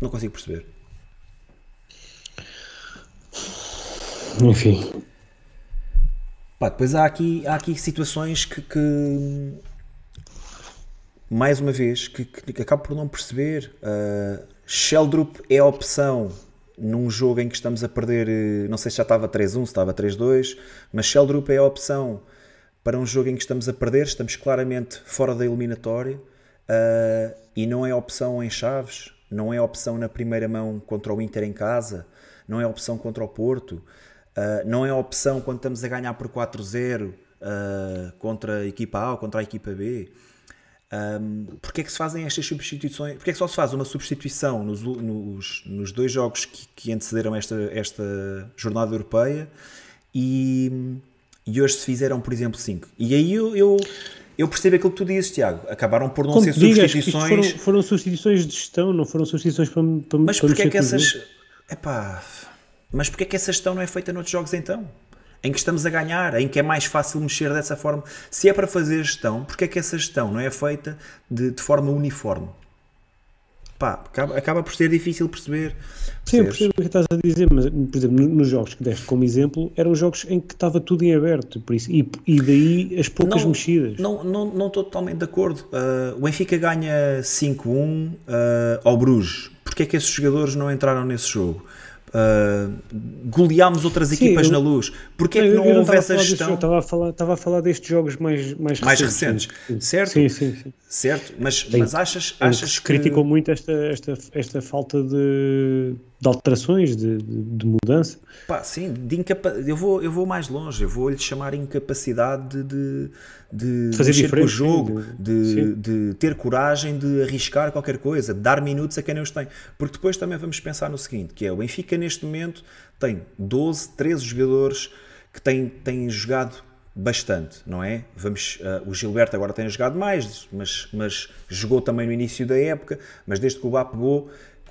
Não consigo perceber. Enfim. Pá, depois há aqui, há aqui situações que, que mais uma vez, que, que, que acabo por não perceber. Uh, Sheldrup é a opção num jogo em que estamos a perder, eh, não sei se já estava 3-1, se estava 3-2, mas Sheldrup é a opção para um jogo em que estamos a perder, estamos claramente fora da eliminatória uh, e não é opção em Chaves, não é opção na primeira mão contra o Inter em casa, não é opção contra o Porto, uh, não é opção quando estamos a ganhar por 4-0 uh, contra a equipa A ou contra a equipa B. Um, porque é que se fazem estas substituições? Porque é que só se faz uma substituição nos, nos, nos dois jogos que, que, antecederam esta, esta jornada europeia e, e hoje se fizeram, por exemplo, cinco? E aí eu, eu, eu percebo aquilo que tu dizes, Tiago. Acabaram por não Como ser substituições. Foram, foram, substituições de gestão, não foram substituições para. para mas porque é que essas. Epá, mas porque é que essa gestão não é feita noutros jogos então? em que estamos a ganhar, em que é mais fácil mexer dessa forma. Se é para fazer gestão, porque é que essa gestão não é feita de, de forma uniforme? Pá, acaba, acaba por ser difícil perceber. Sim, eu percebo o que estás a dizer, mas, por exemplo, nos jogos que deste como exemplo, eram jogos em que estava tudo em aberto, por isso, e, e daí as poucas não, mexidas. Não, não, não estou totalmente de acordo. Uh, o Benfica ganha 5-1 uh, ao Bruges. Porquê é que esses jogadores não entraram nesse jogo? Uh, goleámos outras Sim, equipas eu, na luz. Porquê é que não, não houve essa gestão? Estava a, falar, estava a falar destes jogos mais, mais, mais recentes. recentes. Certo? Sim, sim, sim. Certo, mas, mas achas, achas que... Criticou muito esta, esta, esta falta de, de alterações, de, de, de mudança. Pá, sim, de incapa... eu, vou, eu vou mais longe, eu vou-lhe chamar incapacidade de, de, de fazer com o jogo, de, de, ter coragem de arriscar qualquer coisa, de dar minutos a quem não os tem. Porque depois também vamos pensar no seguinte, que é o Benfica neste momento tem 12, 13 jogadores que têm, têm jogado bastante, não é? Vamos, uh, o Gilberto agora tem jogado mais, mas, mas jogou também no início da época, mas desde que o Bá pegou,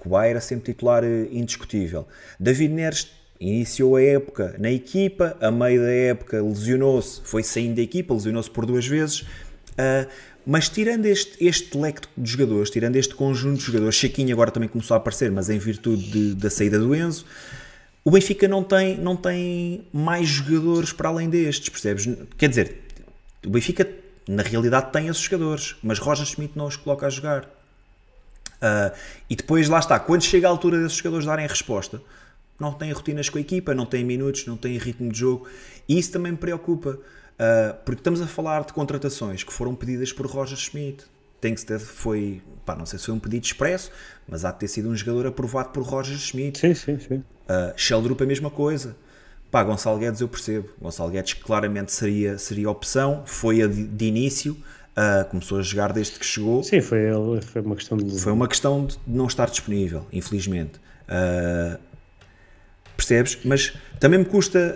Bá era sempre titular uh, indiscutível. David Neres iniciou a época na equipa, a meio da época lesionou-se, foi saindo da equipa, lesionou-se por duas vezes, uh, mas tirando este, este leque de jogadores, tirando este conjunto de jogadores, Chiquinho agora também começou a aparecer, mas em virtude de, da saída do Enzo, o Benfica não tem, não tem mais jogadores para além destes, percebes? Quer dizer, o Benfica na realidade tem esses jogadores, mas Roger Schmidt não os coloca a jogar. Uh, e depois lá está, quando chega a altura desses jogadores darem resposta, não têm rotinas com a equipa, não têm minutos, não têm ritmo de jogo, e isso também me preocupa, uh, porque estamos a falar de contratações que foram pedidas por Roger Schmidt. Tankstead foi, pá, não sei se foi um pedido expresso, mas há de ter sido um jogador aprovado por Roger Schmidt. Sim, sim, sim. Uh, Sheldrup a mesma coisa. Pá, Gonçalo Guedes eu percebo. Gonçalo Guedes claramente seria, seria opção, foi a de, de início, uh, começou a jogar desde que chegou. Sim, foi, foi uma questão de... Foi uma questão de não estar disponível, infelizmente. Uh, percebes? Mas também me custa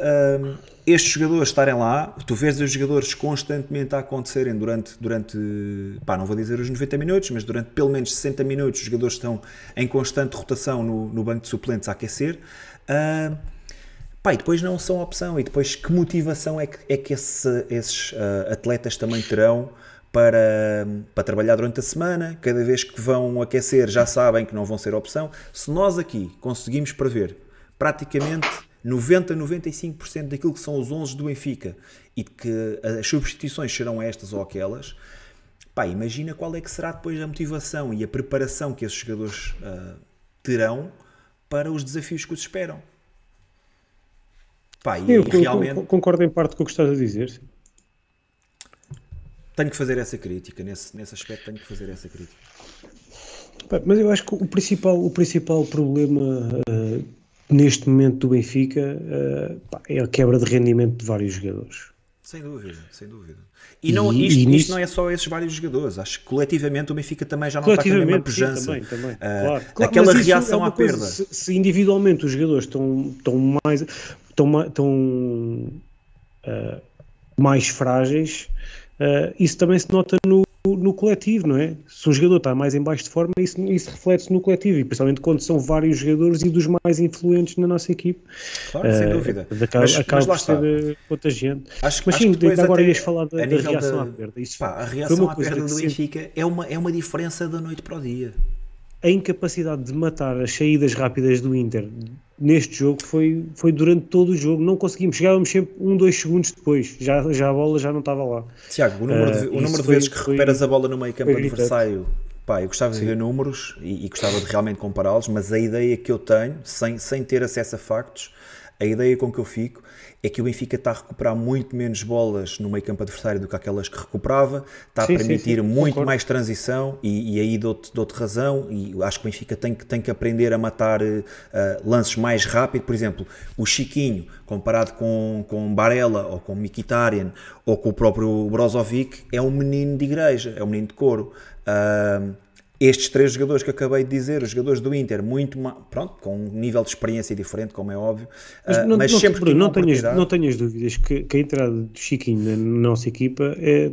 estes jogadores estarem lá, tu vês os jogadores constantemente a acontecerem durante, durante pá, não vou dizer os 90 minutos, mas durante pelo menos 60 minutos os jogadores estão em constante rotação no, no banco de suplentes a aquecer. Uh, pá, e depois não são opção. E depois que motivação é que, é que esse, esses uh, atletas também terão para, para trabalhar durante a semana? Cada vez que vão aquecer já sabem que não vão ser opção. Se nós aqui conseguimos prever praticamente 90, 95% daquilo que são os 11 do Benfica e de que as substituições serão estas ou aquelas, pá, imagina qual é que será depois a motivação e a preparação que esses jogadores uh, terão para os desafios que os esperam. Pá, e, eu, realmente... concordo em parte com o que estás a dizer. Tenho que fazer essa crítica, nesse, nesse aspecto tenho que fazer essa crítica. Mas eu acho que o principal, o principal problema uh, neste momento do Benfica uh, pá, é a quebra de rendimento de vários jogadores. Sem dúvida, sem dúvida. E, não, e, isto, e nisso... isto, não é só esses vários jogadores. Acho que coletivamente o Benfica também já não está com a mesma pujança. Sim, também, também. Uh, claro. Aquela reação é à coisa, perda. Se, se, individualmente os jogadores estão, estão mais estão, estão uh, mais frágeis, uh, isso também se nota no, no coletivo, não é? Se um jogador está mais em baixo de forma, isso, isso reflete-se no coletivo, e principalmente quando são vários jogadores e dos mais influentes na nossa equipe. Claro, uh, sem dúvida. Acaba, mas, acaba mas por ser contagiante. Acho, mas sim, agora ias falar da, da reação à perda. Isso pá, a reação à perda do Benfica é uma, é uma diferença da noite para o dia. A incapacidade de matar as saídas rápidas do Inter neste jogo foi, foi durante todo o jogo. Não conseguimos, chegávamos sempre um, dois segundos depois. Já, já a bola já não estava lá. Tiago, o número de, uh, o número de vezes que recuperas a bola no meio campo adversário. Pá, eu gostava Sim. de ver números e, e gostava de realmente compará-los, mas a ideia que eu tenho, sem, sem ter acesso a factos, a ideia com que eu fico é que o Benfica está a recuperar muito menos bolas no meio campo adversário do que aquelas que recuperava, está sim, a permitir sim, sim. muito Concordo. mais transição e, e aí dou-te dou razão e acho que o Benfica tem que, tem que aprender a matar uh, lances mais rápido, por exemplo, o Chiquinho comparado com, com Barella ou com Mkhitaryan ou com o próprio Brozovic é um menino de igreja, é um menino de couro. Uh, estes três jogadores que acabei de dizer, os jogadores do Inter, muito pronto, com um nível de experiência diferente, como é óbvio, mas, uh, não, mas não, sempre Bruno, não, tenhas, não tenhas dúvidas que, que, a entrada do Chiquinho na nossa equipa é,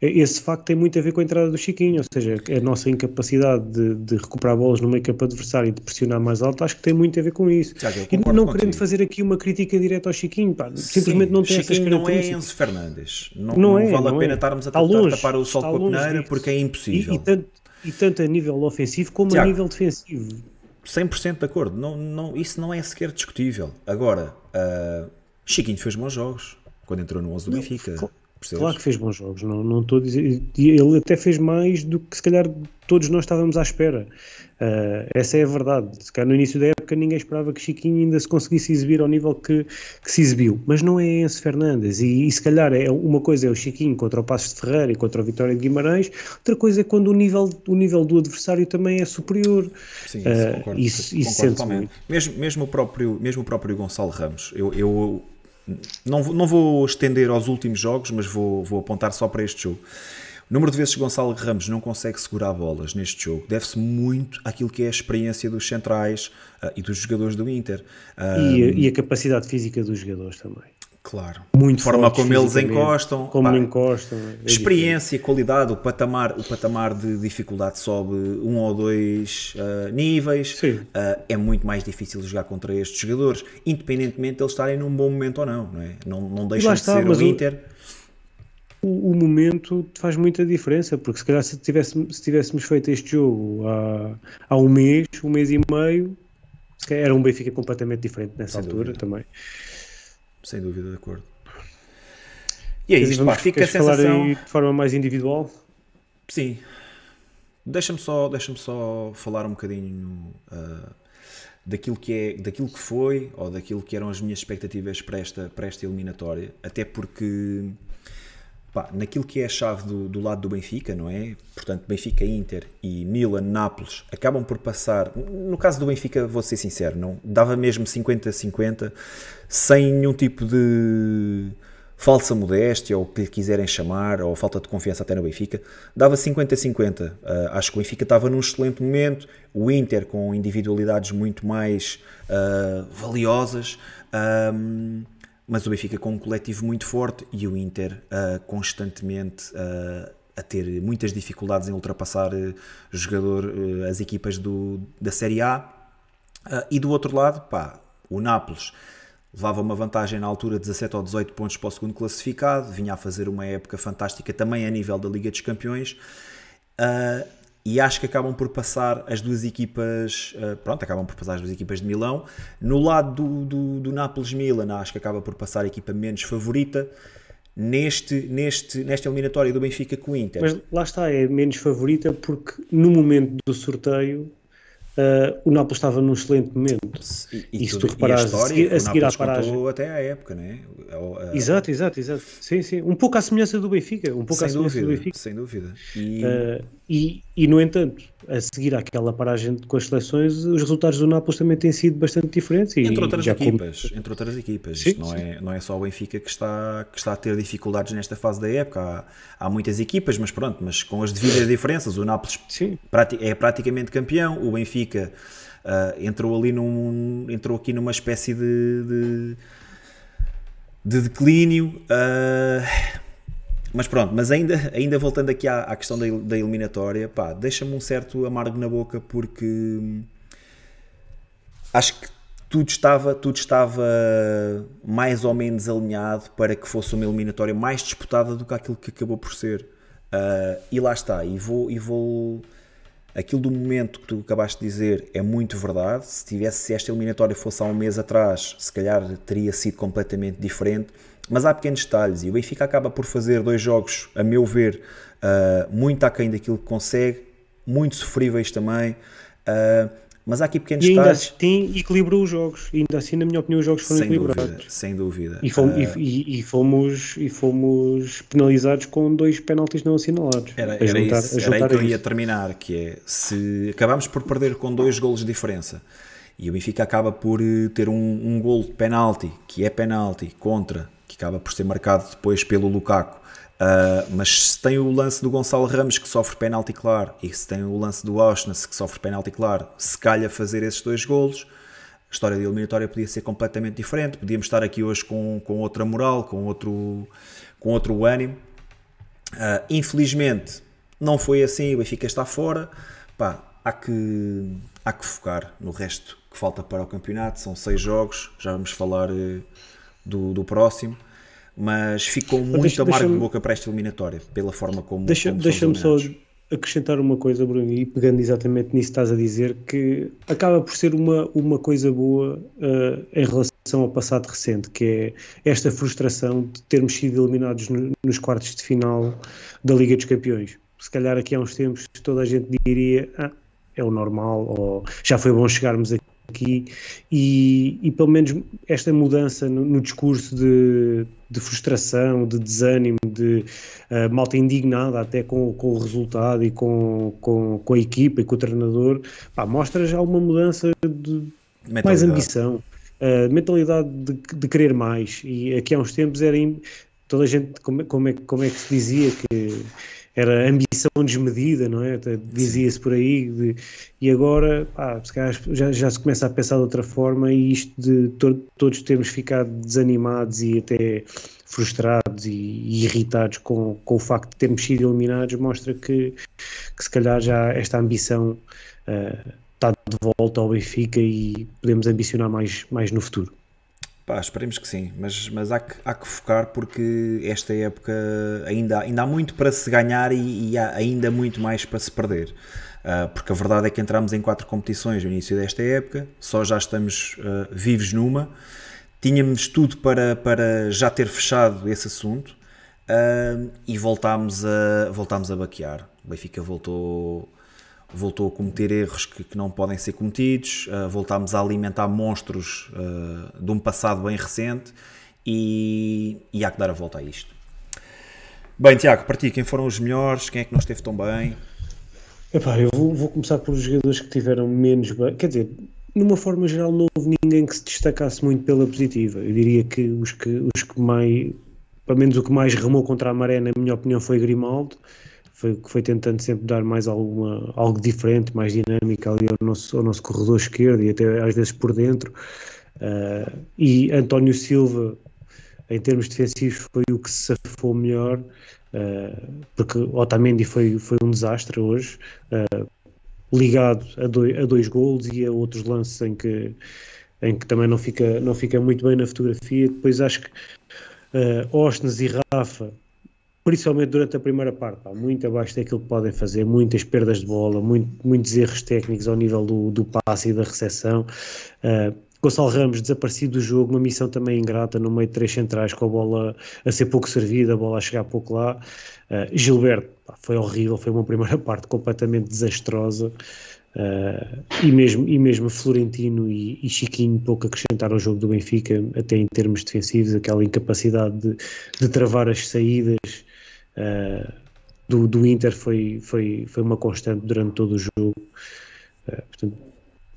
esse facto tem muito a ver com a entrada do Chiquinho, ou seja, a nossa incapacidade de, de recuperar bolas no meio campo adversário e de pressionar mais alto, acho que tem muito a ver com isso. Já, e não querendo fazer aqui uma crítica direta ao Chiquinho, pá, simplesmente não tem Chiquinho não é Enzo Fernandes, não, não, não é, vale não a pena é. estarmos a tentar tapar o sol com a peneira porque é impossível. E, e, tanto, e tanto a nível ofensivo como Tiago, a nível defensivo. 100% de acordo, não, não, isso não é sequer discutível. Agora, uh, Chiquinho fez bons jogos quando entrou no 11 do Benfica. Percebes? Claro que fez bons jogos, não, não estou a dizer. Ele até fez mais do que se calhar todos nós estávamos à espera. Uh, essa é a verdade. Se calhar no início da época ninguém esperava que Chiquinho ainda se conseguisse exibir ao nível que, que se exibiu. Mas não é Enzo Fernandes. E, e, se calhar é uma coisa é o Chiquinho contra o Passos de Ferreira e contra o Vitória de Guimarães, outra coisa é quando o nível, o nível do adversário também é superior. Sim, isso, uh, concordo, isso, isso concordo Mesmo, mesmo, o próprio, mesmo o próprio Gonçalo Ramos, eu, eu não, não vou estender aos últimos jogos, mas vou, vou apontar só para este jogo. O número de vezes que Gonçalo Ramos não consegue segurar bolas neste jogo deve-se muito àquilo que é a experiência dos centrais uh, e dos jogadores do Inter. e, a, e, a, capacidade física dos jogadores também. Claro. Muito forma como eles encostam. Como pá, encostam. É experiência, diferente. qualidade, o patamar, o patamar de dificuldade sobe um ou dois uh, níveis. Uh, é muito mais difícil jogar contra estes jogadores, independentemente de eles estarem num bom momento ou não. Não, é? não, não deixam de ser o Inter. O, o, momento faz muita diferença, porque se calhar se tivéssemos, se tivéssemos feito este jogo há, há um mês, um mês e meio, era um Benfica completamente diferente nessa Sem altura dúvida. também sem dúvida de acordo. E é isto, pá, fica a sensação... de forma mais individual? Sim. Deixa-me só, deixa só falar um bocadinho uh, daquilo, que é, daquilo que foi ou daquilo que eram as minhas expectativas para esta, para esta eliminatória. Até porque pá, naquilo que é a chave do, do, lado do Benfica, não é? Portanto, Benfica, Inter e Milan, Nápoles acabam por passar. No caso do Benfica, vou ser sincero, não dava mesmo 50-50, sem nenhum tipo de falsa modéstia ou o que lhe quiserem chamar, ou falta de confiança até no Benfica, dava 50-50. Uh, ah, acho que o Benfica estava num excelente momento, o Inter com individualidades muito mais uh, valiosas. Um, mas o Benfica com um coletivo muito forte e o Inter uh, constantemente uh, a ter muitas dificuldades em ultrapassar uh, jogador, as equipas do, da Série A. e do outro lado, pá, o Nápoles levava uma vantagem na altura de 17 ou 18 pontos para o segundo classificado, vinha a fazer uma época fantástica também a nível da Liga dos Campeões. Uh, e acho que acabam por passar as duas equipas, uh, pronto, acabam por passar as duas equipas de Milão. No lado do, do, do Nápoles-Milan, acho que acaba por passar a equipa menos favorita. Neste, neste, nesta eliminatória do Benfica com o Inter. Mas lá está, é menos favorita porque no momento do sorteio uh, o Nápoles estava num excelente momento. E, e, e se tu reparares, a, seguir, a seguir à paragem. até à época, né? Uh, exato, exato, exato. Sim, sim. Um pouco à semelhança do Benfica. Um pouco sem à semelhança dúvida, do Benfica. Sem dúvida. E... Uh, e, e, no entanto, a seguir àquela paragem com as seleções, os resultados do Nápoles também têm sido bastante diferentes. E, entre outras equipas, como... entre outras equipas. Sim, não, é, não é só o Benfica que está, que está a ter dificuldades nesta fase da época. Há, há muitas equipas, mas pronto, mas com as devidas diferenças. O Nápoles é praticamente campeão, o Benfica uh, entrou ali num, entrou aqui numa espécie de, de, de declínio. Uh, mas pronto, mas ainda, ainda voltando aqui à, à questão da, da eliminatória, pá, deixa-me um certo amargo na boca porque hum, acho que tudo estava, tudo estava mais ou menos alinhado para que fosse uma eliminatória mais disputada do que aquilo que acabou por ser. Uh, e lá está, e vou, e vou. Aquilo do momento que tu acabaste de dizer é muito verdade. Se tivesse se esta eliminatória fosse há um mês atrás, se calhar teria sido completamente diferente mas há pequenos detalhes e o Benfica acaba por fazer dois jogos, a meu ver, uh, muito aquém daquilo que consegue, muito sofríveis também. Uh, mas há aqui pequenos e ainda detalhes. assim equilibrou os jogos. E ainda assim, na minha opinião, os jogos foram sem equilibrados. Dúvida, sem dúvida. E fomos, uh, e, e, fomos, e fomos penalizados com dois penaltis não assinalados. Era, era, juntar, isso, era aí que eu ia terminar, que é, se acabamos por perder com dois golos de diferença, e o Benfica acaba por eh, ter um, um gol de penalti, que é penalti, contra acaba por ser marcado depois pelo Lukaku. Uh, mas se tem o lance do Gonçalo Ramos que sofre penalti claro e se tem o lance do Auschwitz que sofre penalti claro, se calha fazer esses dois golos, a história da eliminatória podia ser completamente diferente. Podíamos estar aqui hoje com, com outra moral, com outro, com outro ânimo. Uh, infelizmente, não foi assim. O Benfica está fora. Pá, há que, há que focar no resto que falta para o campeonato. São seis jogos, já vamos falar. Uh, do, do próximo, mas ficou muito deixa, amargo de boca para esta eliminatória, pela forma como. Deixa, Deixa-me só acrescentar uma coisa, Bruno, e pegando exatamente nisso que estás a dizer, que acaba por ser uma, uma coisa boa uh, em relação ao passado recente, que é esta frustração de termos sido eliminados no, nos quartos de final da Liga dos Campeões. Se calhar aqui há uns tempos toda a gente diria ah, é o normal, ou já foi bom chegarmos aqui aqui. E, e, pelo menos esta mudança no, no discurso de, de, frustração, de desânimo, de uh, malta indignada até com, com, o resultado e com, com, com, a equipa e com o treinador, pá, mostra já uma mudança de mais ambição, uh, mentalidade de, de, querer mais. E aqui há uns tempos era toda a gente, como, como, é, como é que se dizia que era ambição desmedida, não é? Dizia-se por aí, de, e agora pá, já, já se começa a pensar de outra forma e isto de to, todos termos ficado desanimados e até frustrados e, e, irritados com, com o facto de termos sido eliminados mostra que, que se calhar já esta ambição uh, está de volta ao Benfica e podemos ambicionar mais, mais no futuro. Pá, esperemos que sim, mas, mas há, que, há que focar porque esta época ainda, ainda há muito para se ganhar e, e há ainda muito mais para se perder. Uh, porque a verdade é que entramos em quatro competições no início desta época, só já estamos uh, vivos numa. Tínhamos tudo para, para já ter fechado esse assunto uh, e voltámos a, voltámos a baquear. O Benfica voltou voltou a cometer erros que, que não podem ser cometidos, uh, voltámos a alimentar monstros uh, de um passado bem recente e, e há que dar a volta a isto. Bem, Tiago, para ti, quem foram os melhores? Quem é que não esteve tão bem? Epá, eu vou, vou começar pelos jogadores que tiveram menos bem. Quer dizer, numa forma geral, não houve ninguém que se destacasse muito pela positiva. Eu diria que os que, os que mais, pelo menos o que mais remou contra a maré, na minha opinião, foi Grimaldo foi, que foi tentando sempre dar mais alguma, algo diferente, mais dinâmico ali ao nosso, ao nosso corredor esquerdo e até às vezes por dentro. Uh, e António Silva em termos defensivos foi o que se safou melhor, uh, porque Otamendi foi, foi um desastre hoje, uh, ligado a dois, a dois golos e a outros lances em que, em que também não fica, não fica muito bem na fotografia. Depois acho que uh, e Rafa principalmente durante a primeira parte, pá, muito abaixo daquilo que podem fazer, muitas perdas de bola, muito, muitos erros técnicos ao nível do, do passe e da recepção. Uh, Gonçalo Ramos desaparecido do jogo, uma missão também ingrata no meio de três centrais, com a bola a ser pouco servida, a bola a chegar pouco lá. Uh, Gilberto, pá, foi horrível, foi uma primeira parte completamente desastrosa. Uh, e, mesmo, e mesmo Florentino e, e, Chiquinho pouco acrescentaram ao jogo do Benfica, até em termos defensivos, aquela incapacidade de, de travar as saídas uh, do, do Inter foi, foi, foi uma constante durante todo o jogo. Uh, portanto,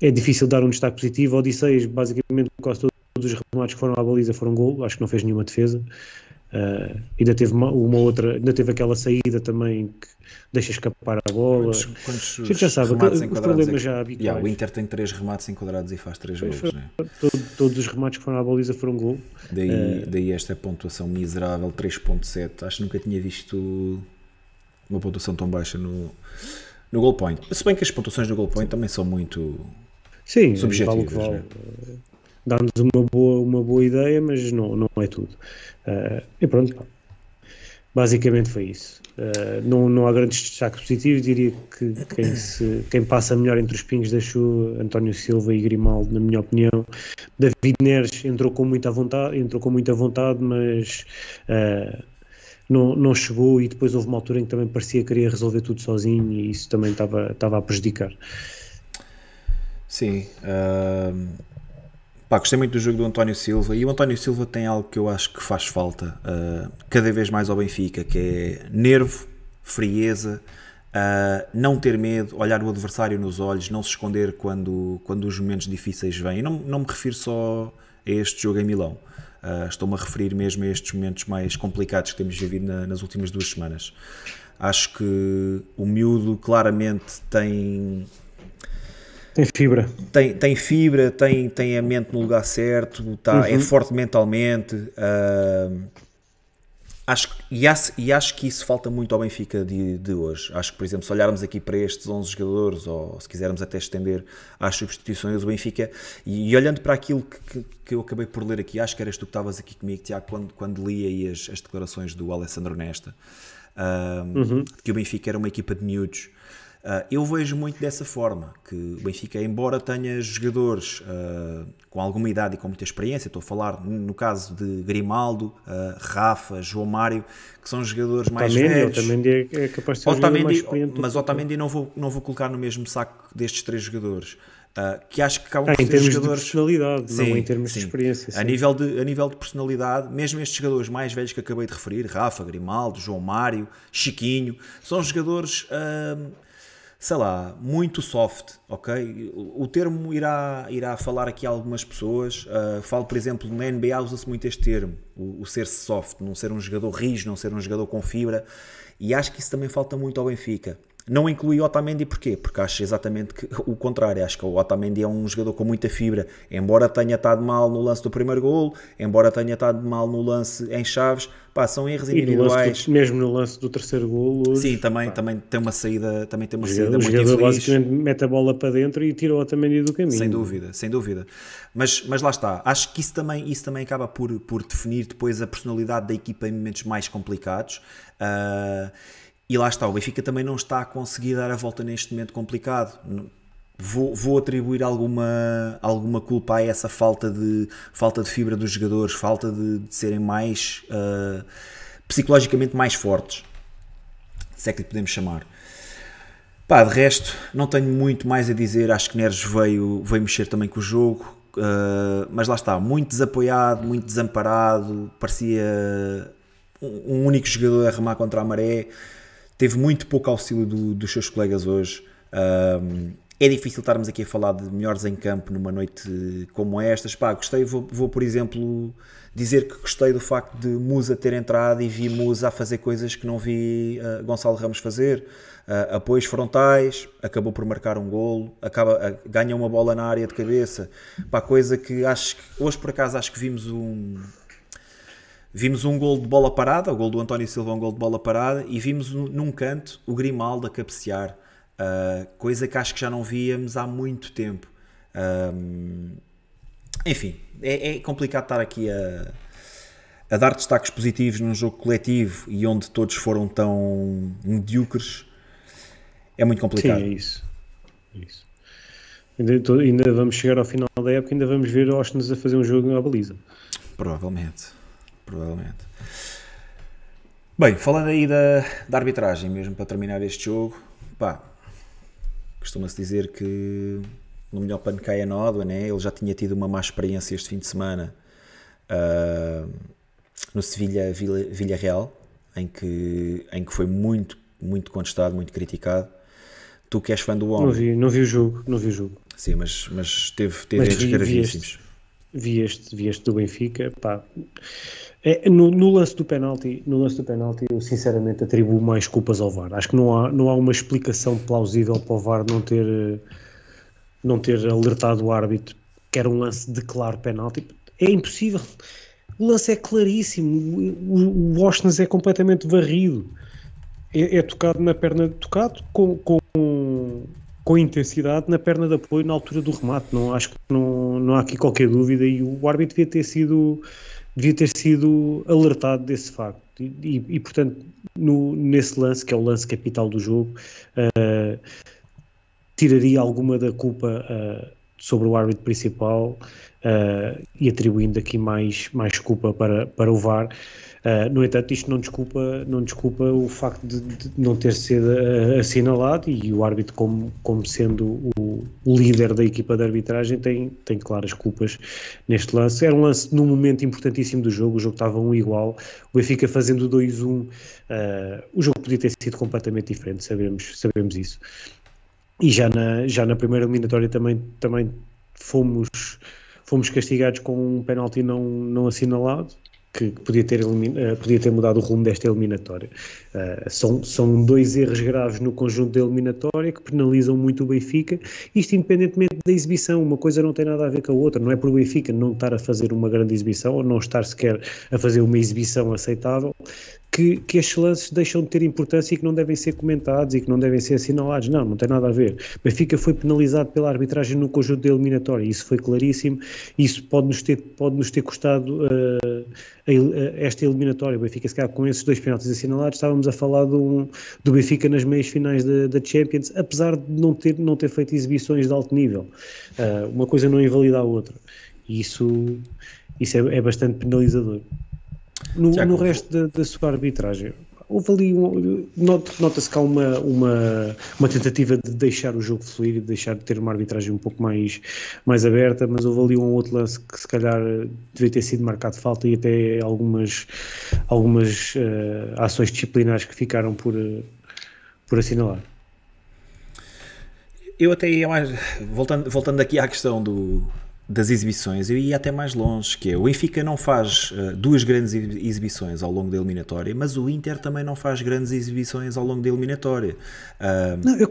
é difícil dar um destaque positivo. Odisseias, basicamente, quase todos os remates que foram à baliza foram gol, acho que não fez nenhuma defesa. Uh, ainda teve uma, uma, outra, ainda teve aquela saída também que deixa escapar a bola. Quantos, quantos a gente já sabe, remates os problemas já habituais. Yeah, o Inter tem três remates enquadrados e faz três gols. Né? Todo, todos os remates que foram à baliza foram gol. Daí, uh, daí esta pontuação miserável, 3.7. Acho que nunca tinha visto uma pontuação tão baixa no, no goal point. Se bem que as pontuações do goal point também são muito Sim, subjetivas. Vale vale. Né? Dá-nos uma boa, uma boa ideia, mas não, não é tudo. Uh, e pronto, pá. basicamente foi isso. Uh, não, não há grandes destaques positivos, diria que quem, se, quem passa melhor entre os pingos da chuva, António Silva e Grimaldo, na minha opinião. David Neres entrou com muita vontade, entrou com muita vontade, mas uh, não, não chegou e depois houve uma altura em que também parecia que queria resolver tudo sozinho e isso também estava, estava a prejudicar. Sim, uh, Pá, gostei muito do jogo do António Silva e o António Silva tem algo que eu acho que faz falta uh, cada vez mais ao Benfica, que é nervo, frieza, uh, não ter medo, olhar o adversário nos olhos, não se esconder quando, quando os momentos difíceis vêm. E não, não me refiro só a este jogo em Milão. Uh, Estou-me a referir mesmo a estes momentos mais complicados que temos vivido na, nas últimas duas semanas. Acho que o miúdo claramente tem tem fibra. Tem, tem fibra, tem, tem a mente no lugar certo, tá, é uhum. é forte mentalmente. Uh, acho, e, acho, e acho que isso falta muito ao Benfica de, de hoje. Acho que, por exemplo, se olharmos aqui para estes 11 jogadores, ou se quisermos até estender às substituições, o Benfica, e, e olhando para aquilo que, que, que, eu acabei por ler aqui, acho que eras tu que estavas aqui comigo, Tiago, quando, quando li aí as, as declarações do Alessandro Nesta, uh, uhum. que o Benfica era uma equipa de miúdos. Uh, eu vejo muito dessa forma, que o Benfica, embora tenha jogadores uh, com alguma idade e com muita experiência, estou a falar no caso de Grimaldo, uh, Rafa, João Mário, que são jogadores mais Otamendi, velhos. Otamendi é, é capaz de ser Otamendi, mais experiente. Mas Otamendi não vou, não vou colocar no mesmo saco destes três jogadores. Uh, que acho que acabam ah, por ser jogadores. de personalidade, sim, não em termos sim. de experiência. Sim. A, nível de, a nível de personalidade, mesmo estes jogadores mais velhos que acabei de referir, Rafa, Grimaldo, João Mário, Chiquinho, são jogadores. Uh, sei lá, muito soft, ok? O termo irá, irá falar aqui a algumas pessoas. Uh, falo, por exemplo, na NBA usa-se muito este termo, o, o, ser soft, não ser um jogador rígido, não ser um jogador com fibra. E acho que isso também falta muito ao Benfica. Não inclui Otamendi porquê? Porque acho exatamente que, o contrário. Acho que o Otamendi é um jogador com muita fibra. Embora tenha estado mal no lance do primeiro gol, embora tenha estado mal no lance em Chaves, pá, são erros individuais. No mesmo no lance do terceiro gol. Hoje, Sim, também, também tem uma saída, também tem uma o saída o muito jogador basicamente mete a bola para dentro e tira o Otamendi do caminho. Sem dúvida, sem dúvida. Mas, mas lá está. Acho que isso também, isso também acaba por, por definir depois a personalidade da equipa em momentos mais complicados. Uh, e lá está, o Benfica também não está a conseguir dar a volta neste momento complicado. Vou, vou, atribuir alguma, alguma culpa a essa falta de, falta de fibra dos jogadores, falta de, de serem mais uh, psicologicamente mais fortes, se é que lhe podemos chamar. Pá, de resto, não tenho muito mais a dizer. Acho que Neres veio, veio mexer também com o jogo, uh, mas lá está, muito desapoiado, muito desamparado. Parecia um, único jogador a remar contra a maré teve muito pouco auxílio do, dos seus colegas hoje. Um, é difícil estarmos aqui a falar de melhores em campo numa noite como esta. Pá, gostei, vou, vou, por exemplo dizer que gostei do facto de Musa ter entrado e vi Musa a fazer coisas que não vi uh, Gonçalo Ramos fazer. Uh, apoios frontais, acabou por marcar um golo, acaba, uh, ganha uma bola na área de cabeça. Pá, coisa que acho que hoje por acaso acho que vimos um Vimos um gol de bola parada, o gol do António Silva, um gol de bola parada, e vimos num canto o Grimaldo a cabecear, uh, coisa que acho que já não víamos há muito tempo. Um, enfim, é, é, complicado estar aqui a, a dar destaques positivos num jogo coletivo e onde todos foram tão medíocres. É muito complicado. Sim, é isso. É isso. Ainda, ainda, vamos chegar ao final da época, ainda vamos ver Austin a fazer um jogo na baliza. Provavelmente. Provavelmente. Bem, falando aí da, da arbitragem, mesmo para terminar este jogo, pá, costuma-se dizer que no melhor pano cai a nódoa, né? ele já tinha tido uma má experiência este fim de semana uh, no Sevilha Vila Real, em que, em que foi muito, muito contestado, muito criticado. Tu que és fã do homem. Não vi, não vi o jogo, não vi o jogo. Sim, mas, mas teve, teve mas vi, gravíssimos. Vi este, vi este do Benfica, pá. É, no, no, lance do penalti, no lance do penalti, eu sinceramente atribuo mais culpas ao VAR. Acho que não há, não há uma explicação plausível para o VAR não ter não ter alertado o árbitro que era um lance de claro penalti. É impossível. O lance é claríssimo. O, o é completamente varrido. É, é, tocado na perna, tocado com, com, com intensidade na perna de apoio na altura do remate. Não acho que não, não há aqui qualquer dúvida e o árbitro devia ter sido devia ter sido alertado desse facto. E, e, e portanto, no, nesse lance, que é o lance capital do jogo, uh, tiraria alguma da culpa uh, sobre o árbitro principal uh, e atribuindo aqui mais, mais culpa para, para o VAR. Uh, no entanto, isto não desculpa, não desculpa o facto de, de não ter sido assinalado e o árbitro, como, como sendo o, o, líder da equipa de arbitragem, tem, tem claras culpas neste lance. Era um lance num momento importantíssimo do jogo, o jogo estava um igual, o Benfica fazendo 2-1, uh, o jogo podia ter sido completamente diferente, sabemos, sabemos isso. E já na, já na primeira eliminatória também, também fomos, fomos castigados com um penalti não, não assinalado, que podia ter, uh, podia ter mudado o rumo desta eliminatória. Uh, são, são dois erros graves no conjunto da eliminatória que penalizam muito o Benfica, isto independentemente da exibição, uma coisa não tem nada a ver com a outra, não é por o Benfica não estar a fazer uma grande exibição ou não estar sequer a fazer uma exibição aceitável, que, que estes lances deixam de ter importância e que não devem ser comentados e que não devem ser assinalados. Não, não tem nada a ver. Benfica foi penalizado pela arbitragem no conjunto da eliminatória, isso foi claríssimo. Isso pode-nos ter, pode -nos ter custado uh, a, a, esta eliminatória. O Benfica, se calhar, com esses dois penaltis assinalados, estávamos a falar do, do Benfica nas meias finais da, Champions, apesar de não ter, não ter feito exibições de alto nível. Uh, uma coisa não invalida a outra. E isso, isso é, é bastante penalizador. No, no resto da, da, sua arbitragem, houve ali, um, nota-se que há uma, uma, uma tentativa de deixar o jogo fluir e de deixar de ter uma arbitragem um pouco mais, mais aberta, mas houve ali um outro lance que se calhar devia ter sido marcado falta e até algumas, algumas uh, ações disciplinares que ficaram por, uh, por assinalar. Eu até ia mais, voltando, voltando aqui à questão do, das exibições, eu ia até mais longe, que é o Benfica não faz uh, duas grandes exibições ao longo da eliminatória, mas o Inter também não faz grandes exibições ao longo da eliminatória. Uh, não, eu